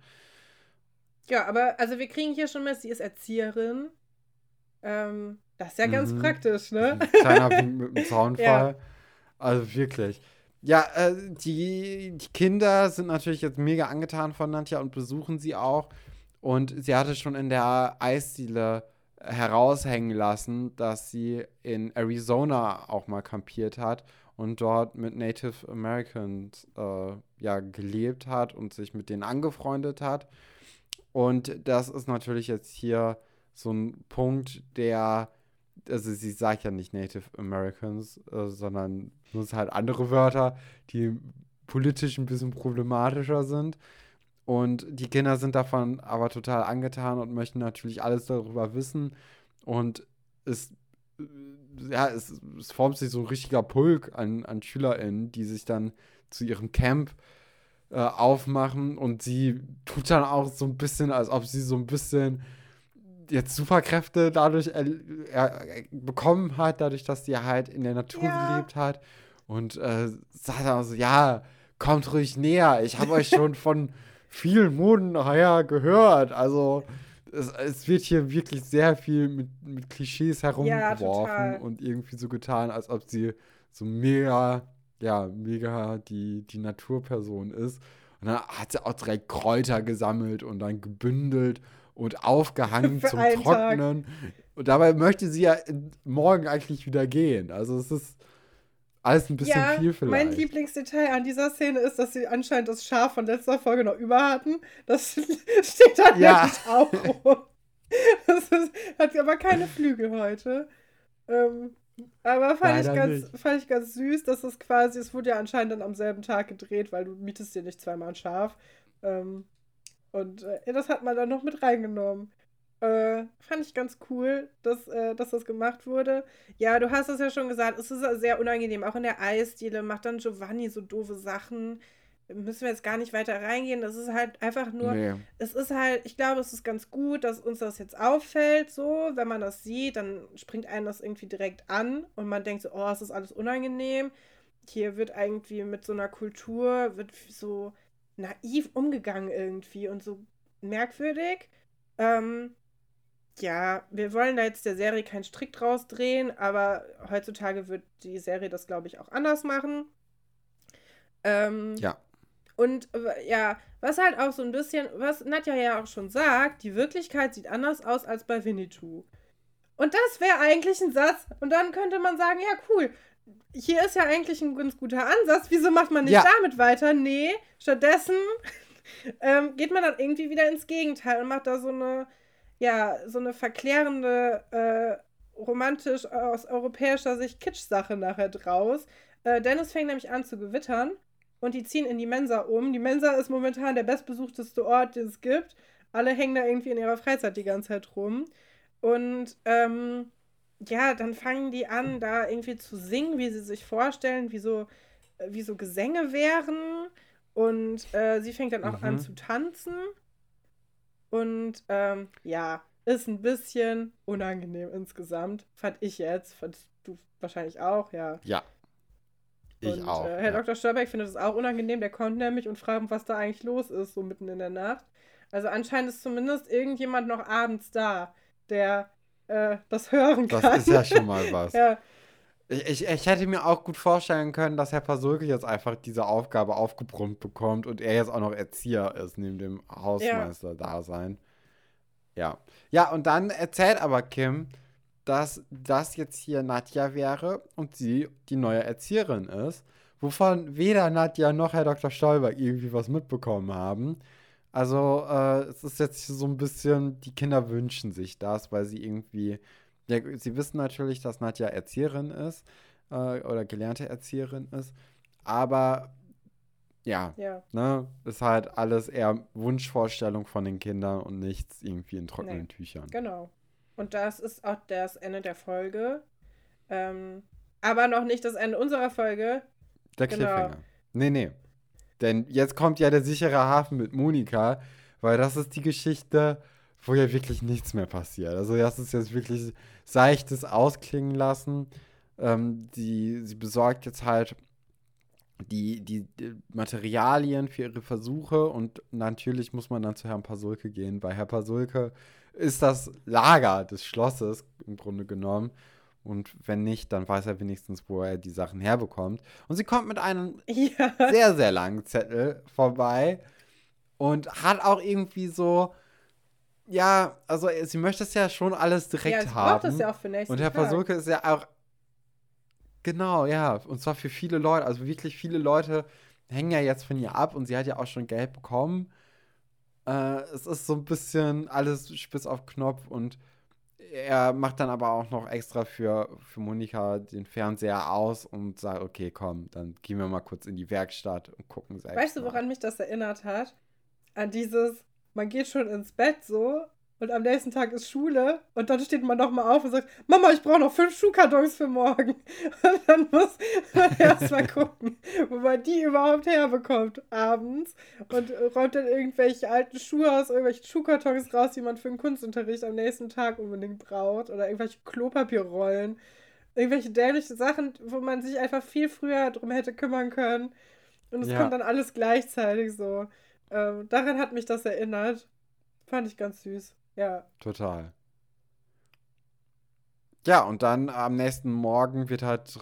Ja, aber also wir kriegen hier schon mal, sie ist Erzieherin. Ähm, das ist ja ganz mhm. praktisch, ne? Kleiner mit dem Zaunfall. Ja. Also wirklich. Ja, äh, die, die Kinder sind natürlich jetzt mega angetan von Nadja und besuchen sie auch. Und sie hatte schon in der Eisdiele heraushängen lassen, dass sie in Arizona auch mal kampiert hat und dort mit Native Americans äh, ja gelebt hat und sich mit denen angefreundet hat. Und das ist natürlich jetzt hier so ein Punkt, der, also sie sagt ja nicht Native Americans, äh, sondern nutzt halt andere Wörter, die politisch ein bisschen problematischer sind. Und die Kinder sind davon aber total angetan und möchten natürlich alles darüber wissen. Und es, ja, es, es formt sich so ein richtiger Pulk an, an SchülerInnen, die sich dann zu ihrem Camp äh, aufmachen. Und sie tut dann auch so ein bisschen, als ob sie so ein bisschen jetzt Superkräfte dadurch er, er, bekommen hat, dadurch, dass sie halt in der Natur ja. gelebt hat. Und äh, sagt dann so, ja, kommt ruhig näher. Ich habe euch schon von vielen Moden her gehört. Also es, es, wird hier wirklich sehr viel mit, mit Klischees herumgeworfen ja, und irgendwie so getan, als ob sie so mega, ja, mega die, die Naturperson ist. Und dann hat sie auch direkt Kräuter gesammelt und dann gebündelt und aufgehangen zum Trocknen. Tag. Und dabei möchte sie ja morgen eigentlich wieder gehen. Also es ist alles ein bisschen ja, viel vielleicht. Mein Lieblingsdetail an dieser Szene ist, dass sie anscheinend das Schaf von letzter Folge noch über hatten. Das steht da ja. auch rum. Das ist, hat aber keine Flügel heute. Ähm, aber fand ich, ganz, fand ich ganz süß, dass das quasi, es wurde ja anscheinend dann am selben Tag gedreht, weil du mietest dir nicht zweimal ein Schaf. Ähm, und äh, das hat man dann noch mit reingenommen. Äh, fand ich ganz cool, dass, äh, dass das gemacht wurde. Ja, du hast es ja schon gesagt, es ist sehr unangenehm. Auch in der Eisdiele macht dann Giovanni so doofe Sachen. Müssen wir jetzt gar nicht weiter reingehen. Das ist halt einfach nur. Nee. Es ist halt, ich glaube, es ist ganz gut, dass uns das jetzt auffällt, so. Wenn man das sieht, dann springt einen das irgendwie direkt an und man denkt so, oh, es ist alles unangenehm. Hier wird irgendwie mit so einer Kultur, wird so naiv umgegangen irgendwie und so merkwürdig. Ähm, ja, wir wollen da jetzt der Serie keinen Strick draus drehen, aber heutzutage wird die Serie das, glaube ich, auch anders machen. Ähm, ja. Und äh, ja, was halt auch so ein bisschen, was Nadja ja auch schon sagt, die Wirklichkeit sieht anders aus als bei Winnetou. Und das wäre eigentlich ein Satz. Und dann könnte man sagen, ja, cool. Hier ist ja eigentlich ein ganz guter Ansatz. Wieso macht man nicht ja. damit weiter? Nee, stattdessen ähm, geht man dann irgendwie wieder ins Gegenteil und macht da so eine ja, so eine verklärende, äh, romantisch aus europäischer Sicht Kitsch-Sache nachher draus. Äh, Dennis fängt nämlich an zu gewittern und die ziehen in die Mensa um. Die Mensa ist momentan der bestbesuchteste Ort, den es gibt. Alle hängen da irgendwie in ihrer Freizeit die ganze Zeit rum. Und ähm, ja, dann fangen die an, da irgendwie zu singen, wie sie sich vorstellen, wie so, wie so Gesänge wären. Und äh, sie fängt dann auch mhm. an zu tanzen. Und ähm, ja, ist ein bisschen unangenehm insgesamt, fand ich jetzt. Fandest du wahrscheinlich auch, ja. Ja. Ich und, auch. Äh, Herr ja. Dr. Störbeck findet es auch unangenehm. Der kommt nämlich und fragt, was da eigentlich los ist, so mitten in der Nacht. Also anscheinend ist zumindest irgendjemand noch abends da, der äh, das hören kann. Das ist ja schon mal was. ja. Ich, ich, hätte mir auch gut vorstellen können, dass Herr Pasulke jetzt einfach diese Aufgabe aufgebrummt bekommt und er jetzt auch noch Erzieher ist, neben dem Hausmeister-Dasein. Ja. ja. und dann erzählt aber Kim, dass das jetzt hier Nadja wäre und sie die neue Erzieherin ist, wovon weder Nadja noch Herr Dr. Stolberg irgendwie was mitbekommen haben. Also, äh, es ist jetzt so ein bisschen, die Kinder wünschen sich das, weil sie irgendwie ja, sie wissen natürlich, dass Nadja Erzieherin ist äh, oder gelernte Erzieherin ist, aber ja, ja, ne, ist halt alles eher Wunschvorstellung von den Kindern und nichts irgendwie in trockenen nee, Tüchern. Genau. Und das ist auch das Ende der Folge. Ähm, Aber noch nicht das Ende unserer Folge. Der genau. Cliffhanger. Nee, nee. Denn jetzt kommt ja der sichere Hafen mit Monika, weil das ist die Geschichte, wo ja wirklich nichts mehr passiert. Also das ist jetzt wirklich seichtes Ausklingen lassen. Ähm, die, sie besorgt jetzt halt die, die, die, Materialien für ihre Versuche und natürlich muss man dann zu Herrn Pasulke gehen. Bei Herr Pasulke ist das Lager des Schlosses im Grunde genommen. Und wenn nicht, dann weiß er wenigstens, wo er die Sachen herbekommt. Und sie kommt mit einem ja. sehr, sehr langen Zettel vorbei und hat auch irgendwie so, ja, also sie möchte es ja schon alles direkt ja, haben. Das ja auch für nächsten Und Herr Pasulke ist ja auch Genau, ja. Und zwar für viele Leute, also wirklich viele Leute hängen ja jetzt von ihr ab und sie hat ja auch schon Geld bekommen. Äh, es ist so ein bisschen alles spitz auf Knopf und er macht dann aber auch noch extra für, für Monika den Fernseher aus und sagt, okay, komm, dann gehen wir mal kurz in die Werkstatt und gucken selbst. Weißt du, woran mich das erinnert hat? An dieses, man geht schon ins Bett so und am nächsten Tag ist Schule und dann steht man nochmal auf und sagt, Mama, ich brauche noch fünf Schuhkartons für morgen. Und dann muss man erstmal gucken, wo man die überhaupt herbekommt abends und räumt dann irgendwelche alten Schuhe aus, irgendwelche Schuhkartons raus, die man für den Kunstunterricht am nächsten Tag unbedingt braucht oder irgendwelche Klopapierrollen. Irgendwelche dämlichen Sachen, wo man sich einfach viel früher drum hätte kümmern können. Und es ja. kommt dann alles gleichzeitig so. Ähm, daran hat mich das erinnert. Fand ich ganz süß. Ja. Total. Ja, und dann am nächsten Morgen wird halt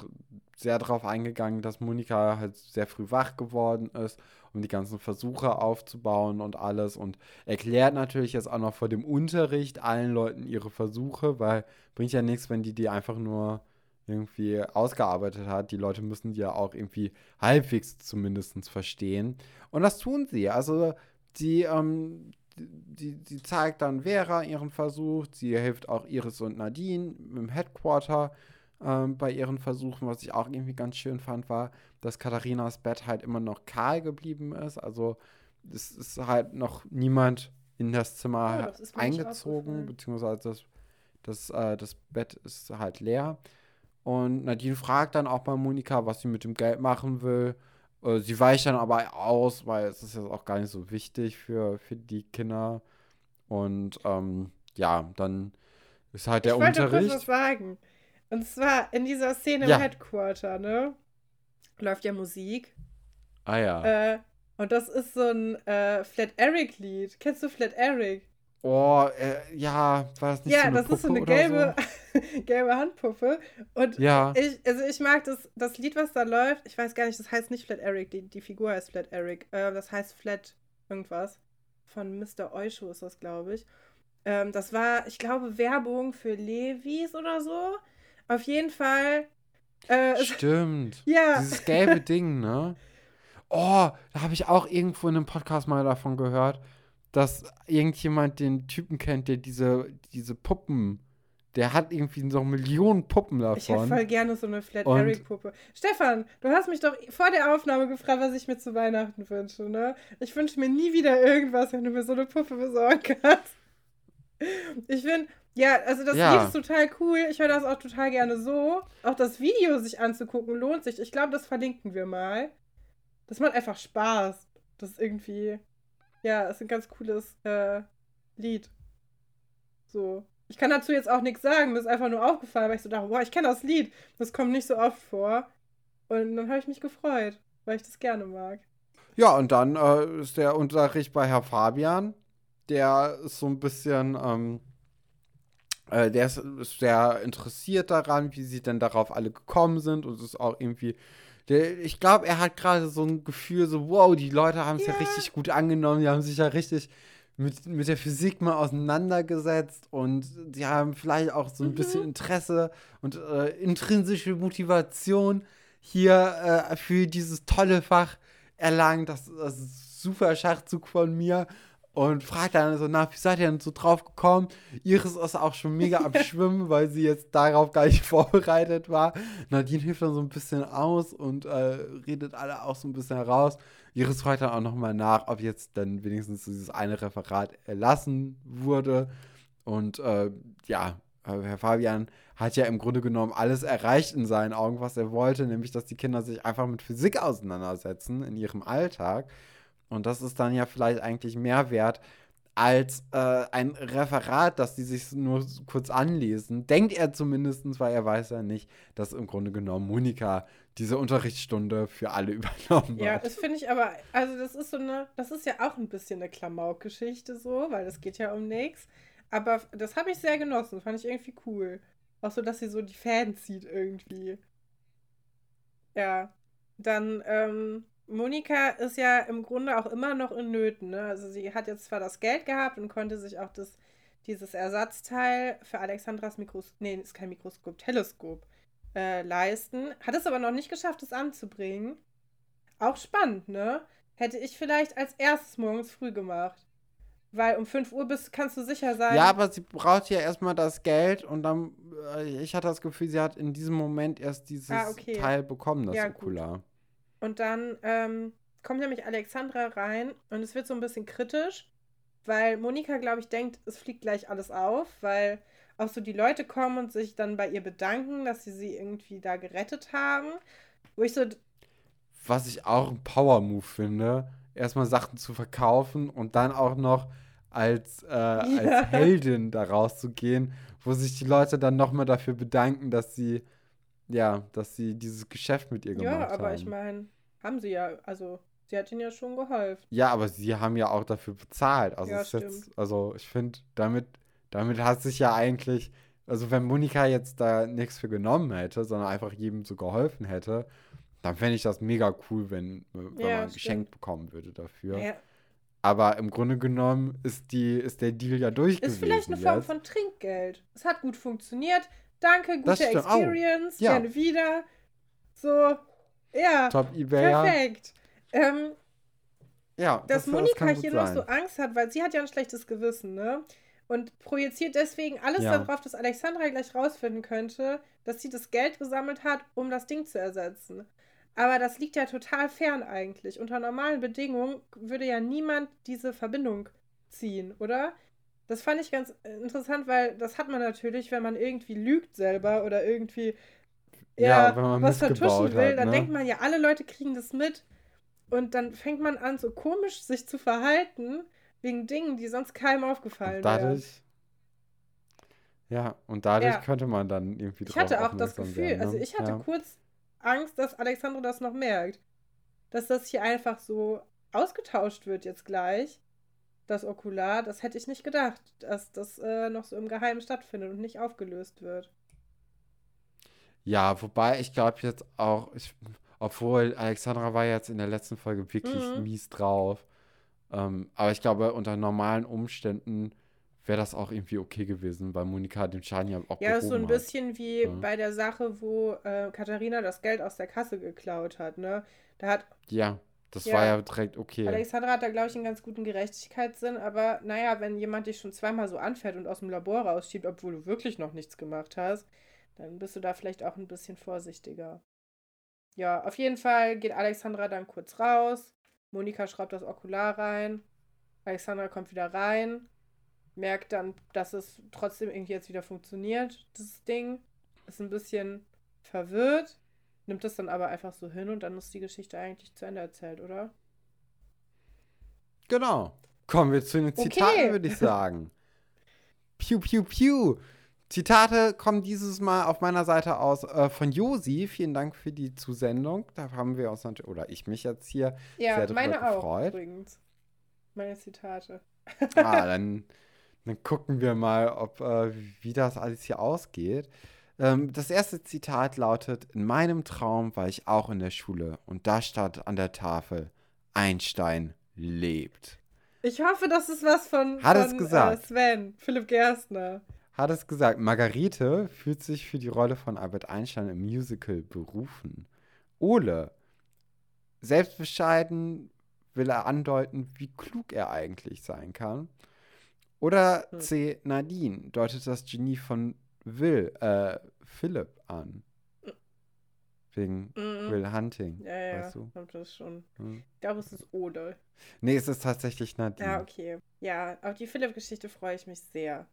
sehr darauf eingegangen, dass Monika halt sehr früh wach geworden ist, um die ganzen Versuche aufzubauen und alles und erklärt natürlich jetzt auch noch vor dem Unterricht allen Leuten ihre Versuche, weil bringt ja nichts, wenn die die einfach nur irgendwie ausgearbeitet hat. Die Leute müssen die ja auch irgendwie halbwegs zumindest verstehen. Und das tun sie. Also die ähm, die, die zeigt dann Vera ihren Versuch. Sie hilft auch Iris und Nadine im Headquarter ähm, bei ihren Versuchen. Was ich auch irgendwie ganz schön fand, war, dass Katharinas Bett halt immer noch kahl geblieben ist. Also es ist halt noch niemand in das Zimmer ja, das eingezogen, beziehungsweise das, das, äh, das Bett ist halt leer. Und Nadine fragt dann auch bei Monika, was sie mit dem Geld machen will. Äh, sie weicht dann aber aus, weil es ist jetzt auch gar nicht so wichtig für, für die Kinder. Und ähm, ja, dann ist halt der ich Unterricht. Ich wollte kurz was sagen. Und zwar in dieser Szene ja. im Headquarter, ne? Läuft ja Musik. Ah ja. Äh, und das ist so ein äh, Flat Eric-Lied. Kennst du Flat Eric? Oh, äh, ja, war das nicht ja, so eine Ja, das ist so eine gelbe, so? gelbe Handpuppe. Und ja. ich, also ich mag das, das Lied, was da läuft, ich weiß gar nicht, das heißt nicht Flat Eric, die, die Figur heißt Flat Eric. Äh, das heißt Flat irgendwas. Von Mr. Eusho ist das, glaube ich. Ähm, das war, ich glaube, Werbung für Levis oder so. Auf jeden Fall. Äh, Stimmt. ja. Dieses gelbe Ding, ne? Oh, da habe ich auch irgendwo in einem Podcast mal davon gehört dass irgendjemand den Typen kennt, der diese, diese Puppen, der hat irgendwie so Millionen Puppen davon. Ich hätte voll gerne so eine Flat Eric Puppe. Stefan, du hast mich doch vor der Aufnahme gefragt, was ich mir zu Weihnachten wünsche, ne? Ich wünsche mir nie wieder irgendwas, wenn du mir so eine Puppe besorgen kannst. Ich finde, ja, also das ja. Lied ist total cool. Ich höre das auch total gerne so. Auch das Video sich anzugucken lohnt sich. Ich glaube, das verlinken wir mal. Das macht einfach Spaß. Das ist irgendwie. Ja, ist ein ganz cooles äh, Lied. So. Ich kann dazu jetzt auch nichts sagen, mir ist einfach nur aufgefallen, weil ich so dachte, boah, ich kenne das Lied. Das kommt nicht so oft vor. Und dann habe ich mich gefreut, weil ich das gerne mag. Ja, und dann äh, ist der Unterricht bei Herr Fabian. Der ist so ein bisschen, ähm, äh, der ist, ist sehr interessiert daran, wie sie denn darauf alle gekommen sind und ist auch irgendwie der, ich glaube, er hat gerade so ein Gefühl, so, wow, die Leute haben es ja. ja. richtig gut angenommen, die haben sich ja richtig mit, mit der Physik mal auseinandergesetzt und die haben vielleicht auch so ein mhm. bisschen Interesse und äh, intrinsische Motivation hier äh, für dieses tolle Fach erlangt. Das, das ist super Schachzug von mir und fragt dann so nach, wie seid ihr denn so drauf gekommen? Iris ist auch schon mega am Schwimmen, weil sie jetzt darauf gar nicht vorbereitet war. Nadine hilft dann so ein bisschen aus und äh, redet alle auch so ein bisschen heraus. Iris fragt dann auch nochmal nach, ob jetzt dann wenigstens dieses eine Referat erlassen wurde. Und äh, ja, äh, Herr Fabian hat ja im Grunde genommen alles erreicht in seinen Augen, was er wollte, nämlich dass die Kinder sich einfach mit Physik auseinandersetzen in ihrem Alltag. Und das ist dann ja vielleicht eigentlich mehr wert als äh, ein Referat, das die sich nur kurz anlesen. Denkt er zumindest, weil er weiß ja nicht, dass im Grunde genommen Monika diese Unterrichtsstunde für alle übernommen ja, hat. Ja, das finde ich aber, also das ist so eine, das ist ja auch ein bisschen eine Klamauk-Geschichte so, weil das geht ja um nichts. Aber das habe ich sehr genossen, fand ich irgendwie cool. Auch so, dass sie so die Fäden zieht irgendwie. Ja, dann, ähm, Monika ist ja im Grunde auch immer noch in Nöten. Ne? Also sie hat jetzt zwar das Geld gehabt und konnte sich auch das, dieses Ersatzteil für Alexandras Mikroskop, nee, ist kein Mikroskop, Teleskop äh, leisten. Hat es aber noch nicht geschafft, es anzubringen. Auch spannend, ne? Hätte ich vielleicht als erstes morgens früh gemacht. Weil um 5 Uhr bist, kannst du sicher sein. Ja, aber sie braucht ja erstmal das Geld und dann, äh, ich hatte das Gefühl, sie hat in diesem Moment erst dieses ah, okay. Teil bekommen, das ja, Okular. Gut. Und dann ähm, kommt nämlich Alexandra rein und es wird so ein bisschen kritisch, weil Monika, glaube ich, denkt, es fliegt gleich alles auf, weil auch so die Leute kommen und sich dann bei ihr bedanken, dass sie sie irgendwie da gerettet haben. Wo ich so. Was ich auch ein Power-Move finde, erstmal Sachen zu verkaufen und dann auch noch als, äh, ja. als Heldin da rauszugehen, wo sich die Leute dann nochmal dafür bedanken, dass sie, ja, dass sie dieses Geschäft mit ihr gemacht haben. Ja, aber ich meine, haben sie ja, also sie hat ihnen ja schon geholfen. Ja, aber sie haben ja auch dafür bezahlt. Also, ja, jetzt, also ich finde, damit damit hat sich ja eigentlich, also wenn Monika jetzt da nichts für genommen hätte, sondern einfach jedem so geholfen hätte, dann fände ich das mega cool, wenn, wenn ja, man ein Geschenk bekommen würde dafür. Ja. Aber im Grunde genommen ist, die, ist der Deal ja durch Ist vielleicht eine Form von Trinkgeld. Es hat gut funktioniert. Danke, gute Experience. Ja. Gerne wieder. So, ja. Top eBay. Perfekt. Ähm, ja, dass das, Monika das hier noch so Angst hat, weil sie hat ja ein schlechtes Gewissen, ne? und projiziert deswegen alles ja. darauf, dass Alexandra gleich rausfinden könnte, dass sie das Geld gesammelt hat, um das Ding zu ersetzen. Aber das liegt ja total fern eigentlich. Unter normalen Bedingungen würde ja niemand diese Verbindung ziehen, oder? Das fand ich ganz interessant, weil das hat man natürlich, wenn man irgendwie lügt selber oder irgendwie ja, ja was vertuschen will, hat, dann ne? denkt man ja, alle Leute kriegen das mit. Und dann fängt man an, so komisch sich zu verhalten Wegen Dingen, die sonst keinem aufgefallen wären. Ja, und dadurch ja. könnte man dann irgendwie Ich hatte auch das Gefühl, werden, ne? also ich hatte ja. kurz Angst, dass Alexandra das noch merkt. Dass das hier einfach so ausgetauscht wird jetzt gleich. Das Okular, das hätte ich nicht gedacht, dass das äh, noch so im Geheimen stattfindet und nicht aufgelöst wird. Ja, wobei ich glaube jetzt auch, ich, obwohl Alexandra war jetzt in der letzten Folge wirklich mhm. mies drauf. Ähm, aber ich glaube, unter normalen Umständen wäre das auch irgendwie okay gewesen, weil Monika den Schaden ja auch Ja, so ein bisschen wie ja. bei der Sache, wo äh, Katharina das Geld aus der Kasse geklaut hat, ne? Da hat. Ja, das ja, war ja direkt okay. Alexandra hat da, glaube ich, einen ganz guten Gerechtigkeitssinn, aber naja, wenn jemand dich schon zweimal so anfährt und aus dem Labor rausschiebt, obwohl du wirklich noch nichts gemacht hast, dann bist du da vielleicht auch ein bisschen vorsichtiger. Ja, auf jeden Fall geht Alexandra dann kurz raus, Monika schraubt das Okular rein. Alexandra kommt wieder rein. Merkt dann, dass es trotzdem irgendwie jetzt wieder funktioniert, das Ding. Ist ein bisschen verwirrt. Nimmt es dann aber einfach so hin und dann ist die Geschichte eigentlich zu Ende erzählt, oder? Genau. Kommen wir zu den Zitaten, okay. würde ich sagen. Piu, piu, piu. Zitate kommen dieses Mal auf meiner Seite aus äh, von Josi. Vielen Dank für die Zusendung. Da haben wir uns natürlich, oder ich mich jetzt hier ja, sehr meine gefreut. auch übrigens. Meine Zitate. ah, dann, dann gucken wir mal, ob äh, wie das alles hier ausgeht. Ähm, das erste Zitat lautet: In meinem Traum war ich auch in der Schule und da stand an der Tafel: Einstein lebt. Ich hoffe, das ist was von, Hat von es gesagt. Äh, Sven, Philipp Gerstner hat es gesagt, Margarete fühlt sich für die Rolle von Albert Einstein im Musical berufen. Ole, selbstbescheiden will er andeuten, wie klug er eigentlich sein kann. Oder hm. C. Nadine deutet das Genie von Will, äh, Philipp an. Wegen mm Will Hunting. Ja, ja, weißt du? das schon. Hm. Ich glaube, es ist Ole. Nee, es ist tatsächlich Nadine. Ja, okay. Ja, auf die Philipp-Geschichte freue ich mich sehr.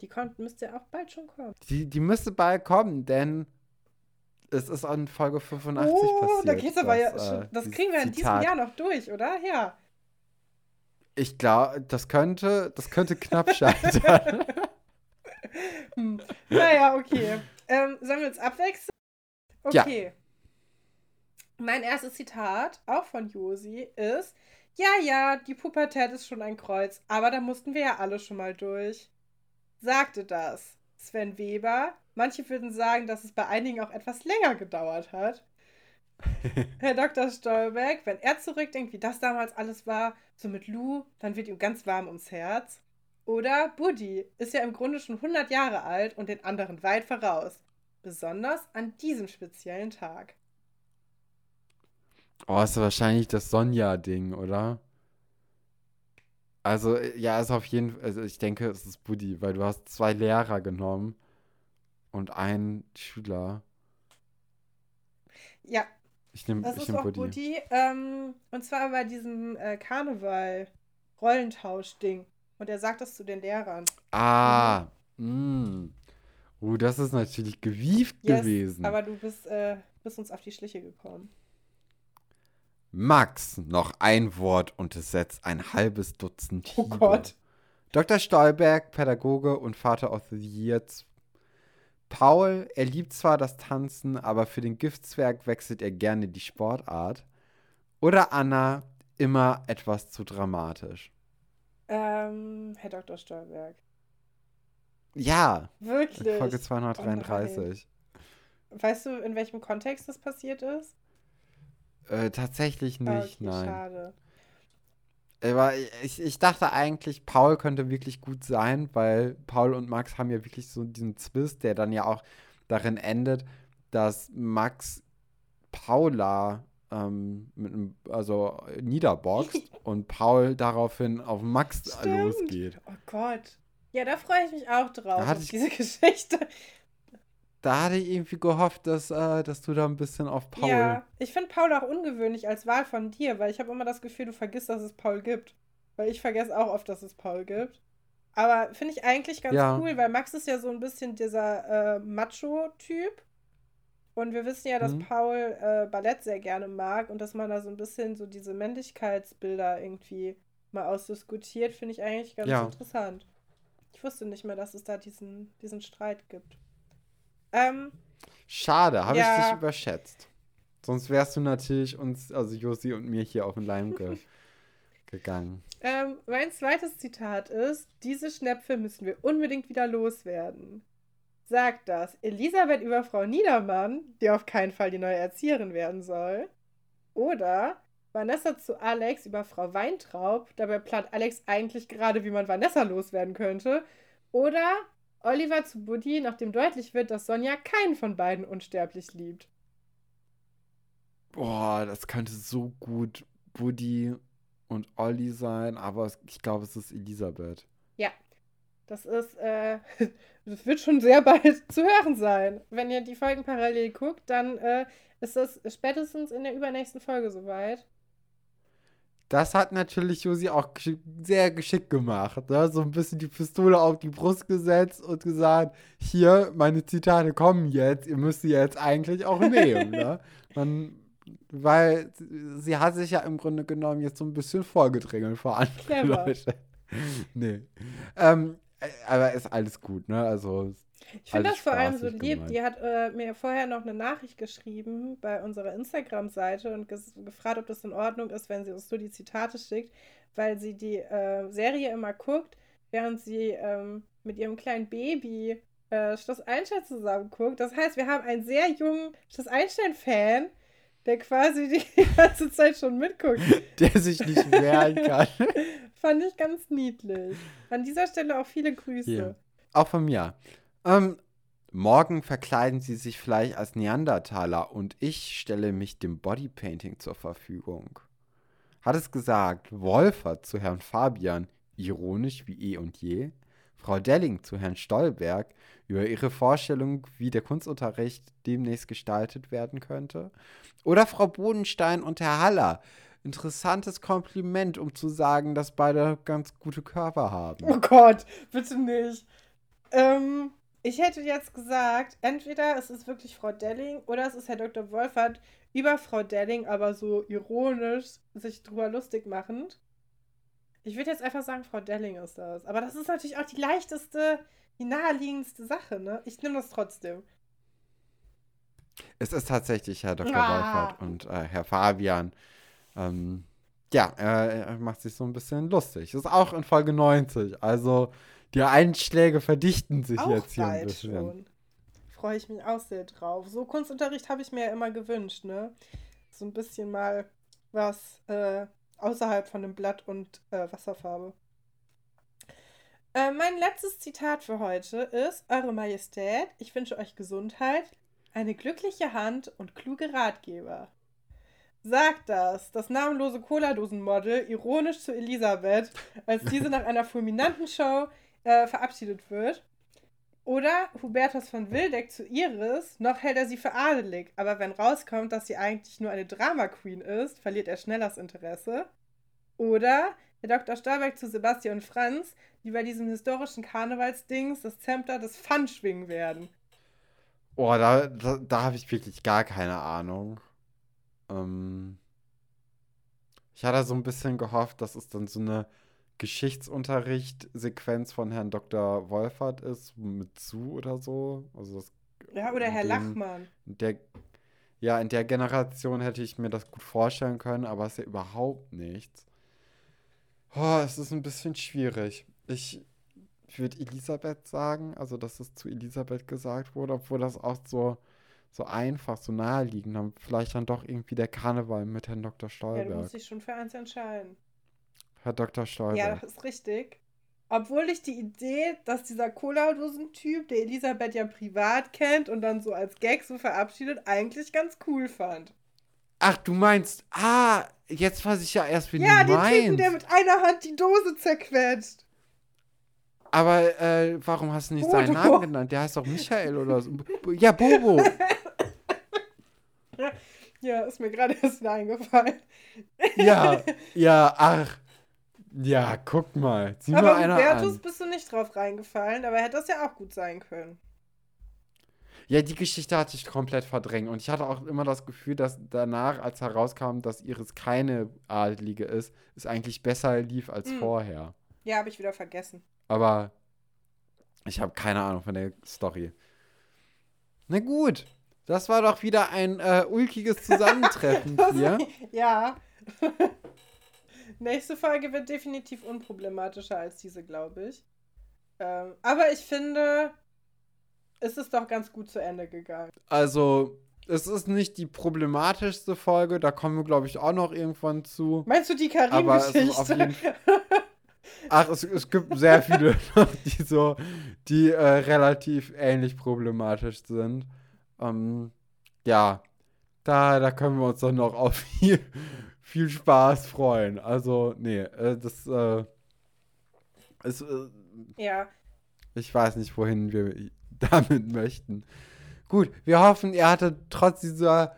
Die kommt, müsste auch bald schon kommen. Die, die müsste bald kommen, denn es ist an Folge 85 oh, passiert. da geht's aber ja dass, schon. äh, Das kriegen wir in diesem Zitat- Jahr noch durch, oder? Ja. Ich glaube, das könnte, das könnte knapp scheitern. Hm. Naja, okay. Ähm, sollen wir uns abwechseln? Ja. Okay. Mein erstes Zitat, auch von Josi, ist: Ja, ja, die Pubertät ist schon ein Kreuz, aber da mussten wir ja alle schon mal durch. Sagte das Sven Weber. Manche würden sagen, dass es bei einigen auch etwas länger gedauert hat. Herr Dr. Stolberg, wenn er zurückdenkt, wie das damals alles war, so mit Lou, dann wird ihm ganz warm ums Herz. Oder Buddy ist ja im Grunde schon 100 Jahre alt und den anderen weit voraus. Besonders an diesem speziellen Tag. Oh, ist wahrscheinlich das Sonja-Ding, oder? Also, äh, ja, ist auf jeden Fall, also ich denke, es ist Buddy, weil du hast zwei Lehrer genommen und einen Schüler. Ja, Ich nehme das ich ist nehm auch Buddy. Buddy. Ähm, und zwar bei diesem äh, Karneval-Rollentausch-Ding. Und er sagt das zu den Lehrern. Ah, mh. Uh, das ist natürlich gewieft Yes, gewesen. Aber du bist, äh, bist uns auf die Schliche gekommen. Max, noch ein Wort und es setzt ein halbes Dutzend Oh Hiebe. Gott. Dr. Stolberg, Pädagoge und Vater of the Year. Paul, er liebt zwar das Tanzen, aber für den Giftzwerg wechselt er gerne die Sportart. Oder Anna, immer etwas zu dramatisch. Ähm, Herr Dr. Stolberg. Ja, Wirklich? Folge 233. Weißt du, in welchem Kontext das passiert ist? Äh, tatsächlich Ah, nicht, okay, nein. Schade. Aber ich, ich dachte eigentlich, Paul könnte wirklich gut sein, weil Paul und Max haben ja wirklich so diesen Zwist, der dann ja auch darin endet, dass Max Paula ähm, mit einem, also niederboxt und Paul daraufhin auf Max Stimmt. losgeht. Oh Gott. Ja, da freue ich mich auch drauf, auf ich- diese Geschichte. Da hatte ich irgendwie gehofft, dass, äh, dass du da ein bisschen auf Paul. Ja, ich finde Paul auch ungewöhnlich als Wahl von dir, weil ich habe immer das Gefühl, du vergisst, dass es Paul gibt. Weil ich vergesse auch oft, dass es Paul gibt. Aber finde ich eigentlich ganz Ja. cool, weil Max ist ja so ein bisschen dieser äh, Macho-Typ. Und wir wissen ja, dass Mhm. Paul äh, Ballett sehr gerne mag und dass man da so ein bisschen so diese Männlichkeitsbilder irgendwie mal ausdiskutiert, finde ich eigentlich ganz Ja. interessant. Ich wusste nicht mehr, dass es da diesen, diesen Streit gibt. Ähm, Schade, habe ich Ja. dich überschätzt. Sonst wärst du natürlich uns, also Josi und mir hier auf den Leim ge gegangen. Ähm, mein zweites Zitat ist: Diese Schnäpfe müssen wir unbedingt wieder loswerden. Sagt das Elisabeth über Frau Niedermann, die auf keinen Fall die neue Erzieherin werden soll. Oder Vanessa zu Alex über Frau Weintraub, dabei plant Alex eigentlich gerade, wie man Vanessa loswerden könnte. Oder Oliver zu Buddy, nachdem deutlich wird, dass Sonja keinen von beiden unsterblich liebt. Boah, das könnte so gut Buddy und Olli sein, aber ich glaube, es ist Elisabeth. Das ist, äh, das wird schon sehr bald zu hören sein. Wenn ihr die Folgen parallel guckt, dann äh, ist das spätestens in der übernächsten Folge soweit. Das hat natürlich Josi auch geschick, sehr geschickt gemacht. Ne? So ein bisschen die Pistole auf die Brust gesetzt und gesagt, hier, meine Zitate kommen jetzt, ihr müsst sie jetzt eigentlich auch nehmen. ne? Man, weil sie hat sich ja im Grunde genommen jetzt so ein bisschen vorgedrängelt vor andere Clever. Leute. nee. Ähm, äh, aber ist alles gut, ne? Also, Ich finde Alles das vor allem so lieb. gemeint. Die hat äh, mir vorher noch eine Nachricht geschrieben bei unserer Instagram-Seite und gefragt, ob das in Ordnung ist, wenn sie uns nur die Zitate schickt, weil sie die äh, Serie immer guckt, während sie ähm, mit ihrem kleinen Baby äh, Schloss Einstein zusammen guckt. Das heißt, wir haben einen sehr jungen Schloss Einstein-Fan, der quasi die ganze Zeit schon mitguckt. der sich nicht wehren kann. Fand ich ganz niedlich. An dieser Stelle auch viele Grüße. Hier. Auch von mir. Ähm, morgen verkleiden sie sich vielleicht als Neandertaler und ich stelle mich dem Bodypainting zur Verfügung. Hat es gesagt, Wolfert zu Herrn Fabian, ironisch wie eh und je. Frau Delling zu Herrn Stolberg über ihre Vorstellung, wie der Kunstunterricht demnächst gestaltet werden könnte. Oder Frau Bodenstein und Herr Haller. Interessantes Kompliment, um zu sagen, dass beide ganz gute Körper haben. Oh Gott, bitte nicht. Ähm, ich hätte jetzt gesagt, entweder es ist wirklich Frau Delling oder es ist Herr Dr. Wolfert über Frau Delling, aber so ironisch sich drüber lustig machend. Ich würde jetzt einfach sagen, Frau Delling ist das. Aber das ist natürlich auch die leichteste, die naheliegendste Sache, ne? Ich nehme das trotzdem. Es ist tatsächlich Herr Dr. Ah. Wolfert und äh, Herr Fabian. Ähm, ja, er, er, macht sich so ein bisschen lustig. Ist auch in Folge 90. Also die Einschläge verdichten sich auch jetzt hier ein bisschen. Schon. Freue ich mich auch sehr drauf. So Kunstunterricht habe ich mir ja immer gewünscht, ne? So ein bisschen mal was äh, außerhalb von dem Blatt und äh, Wasserfarbe. Äh, mein letztes Zitat für heute ist: Eure Majestät, ich wünsche euch Gesundheit, eine glückliche Hand und kluge Ratgeber. Sagt das, das namenlose Cola-Dosen-Model, ironisch zu Elisabeth, als diese nach einer fulminanten Show äh, verabschiedet wird. Oder Hubertus von Wildeck zu Iris, noch hält er sie für adelig, aber wenn rauskommt, dass sie eigentlich nur eine Drama Queen ist, verliert er schnell das Interesse. Oder der Dr. Stahlberg zu Sebastian und Franz, die bei diesem historischen Karnevalsdings das Zepter des Fun schwingen werden. Boah, da, da, da habe ich wirklich gar keine Ahnung. Ähm, ich hatte so ein bisschen gehofft, dass es dann so eine Geschichtsunterricht-Sequenz von Herrn Dr. Wolfert ist, mit zu oder so. Also das, ja, oder Herr dem, Lachmann. Der, ja, in der Generation hätte ich mir das gut vorstellen können, aber es ist ja überhaupt nichts. Oh, es ist ein bisschen schwierig. Ich würde Elisabeth sagen, also dass es zu Elisabeth gesagt wurde, obwohl das auch so, so einfach, so naheliegend, dann vielleicht dann doch irgendwie der Karneval mit Herrn Dr. Stolberg. Ja, du musst dich schon für eins entscheiden. Herr Dr. Stolberg. Ja, das ist richtig. Obwohl ich die Idee, dass dieser Cola-Dosen-Typ, der Elisabeth ja privat kennt und dann so als Gag so verabschiedet, eigentlich ganz cool fand. Ach, du meinst, ah, jetzt weiß ich ja erst, wie ja, du meinst. Ja, den Typen, der mit einer Hand die Dose zerquetscht. Aber äh, warum hast du nicht Bodo. seinen Namen genannt? Der heißt doch Michael oder so. Ja, Bobo. ja, ist mir gerade erst eingefallen. ja, ja, ach. Ja, guck mal. Sieh aber mal einer Hubertus an. bist du nicht drauf reingefallen, aber hätte das ja auch gut sein können. Ja, die Geschichte hatte ich komplett verdrängt. Und ich hatte auch immer das Gefühl, dass danach, als herauskam, dass Iris keine Adlige ist, es eigentlich besser lief als hm. vorher. Ja, habe ich wieder vergessen. Aber ich habe keine Ahnung von der Story. Na gut, das war doch wieder ein äh, ulkiges Zusammentreffen hier. ja. Nächste Folge wird definitiv unproblematischer als diese, glaube ich. Ähm, aber ich finde, es ist doch ganz gut zu Ende gegangen. Also, es ist nicht die problematischste Folge, da kommen wir, glaube ich, auch noch irgendwann zu. Meinst du die Karim-Geschichte? Ach, es, es gibt sehr viele, die so, die äh, relativ ähnlich problematisch sind. Ähm, ja, da, da können wir uns dann noch auf viel, viel Spaß freuen. Also, nee, äh, das äh, ist. Äh, ja. Ich weiß nicht, wohin wir damit möchten. Gut, wir hoffen, ihr hattet trotz dieser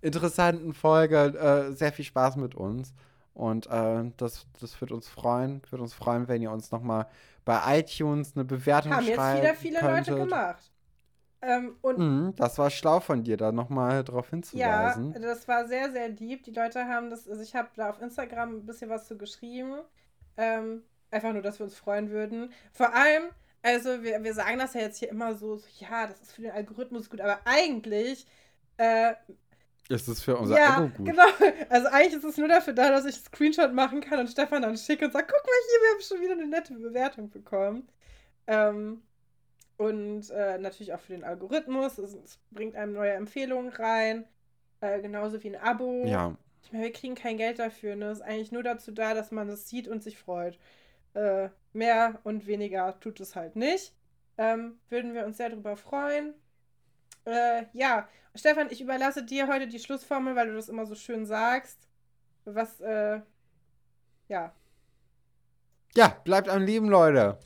interessanten Folge äh, sehr viel Spaß mit uns. Und äh, das, das wird uns freuen. Wird uns freuen, wenn ihr uns nochmal bei iTunes eine Bewertung Haben schreibt. Haben jetzt wieder viele könntet. Leute gemacht. Ähm, und mm, das war schlau von dir, da nochmal drauf hinzuweisen. Ja, das war sehr, sehr lieb. Die Leute haben das, also ich habe da auf Instagram ein bisschen was zu geschrieben. Ähm, einfach nur, dass wir uns freuen würden. Vor allem, also wir, wir sagen das ja jetzt hier immer so, so ja, das ist für den Algorithmus gut, aber eigentlich äh, ist es für unser ja, Ego gut? genau. Also eigentlich ist es nur dafür da, dass ich einen Screenshot machen kann und Stefan dann schicke und sage, guck mal hier, wir haben schon wieder eine nette Bewertung bekommen. Ähm, und äh, natürlich auch für den Algorithmus. Es, es, bringt einem neue Empfehlungen rein. Äh, genauso wie ein Abo. Ja. Ich meine, wir kriegen kein Geld dafür. Ne? Es ist eigentlich nur dazu da, dass man es sieht und sich freut. Äh, mehr und weniger tut es halt nicht. Ähm, würden wir uns sehr darüber freuen. Äh, ja, Stefan, ich überlasse dir heute die Schlussformel, weil du das immer so schön sagst. Was, äh, ja. Ja, bleibt am Leben, Leute.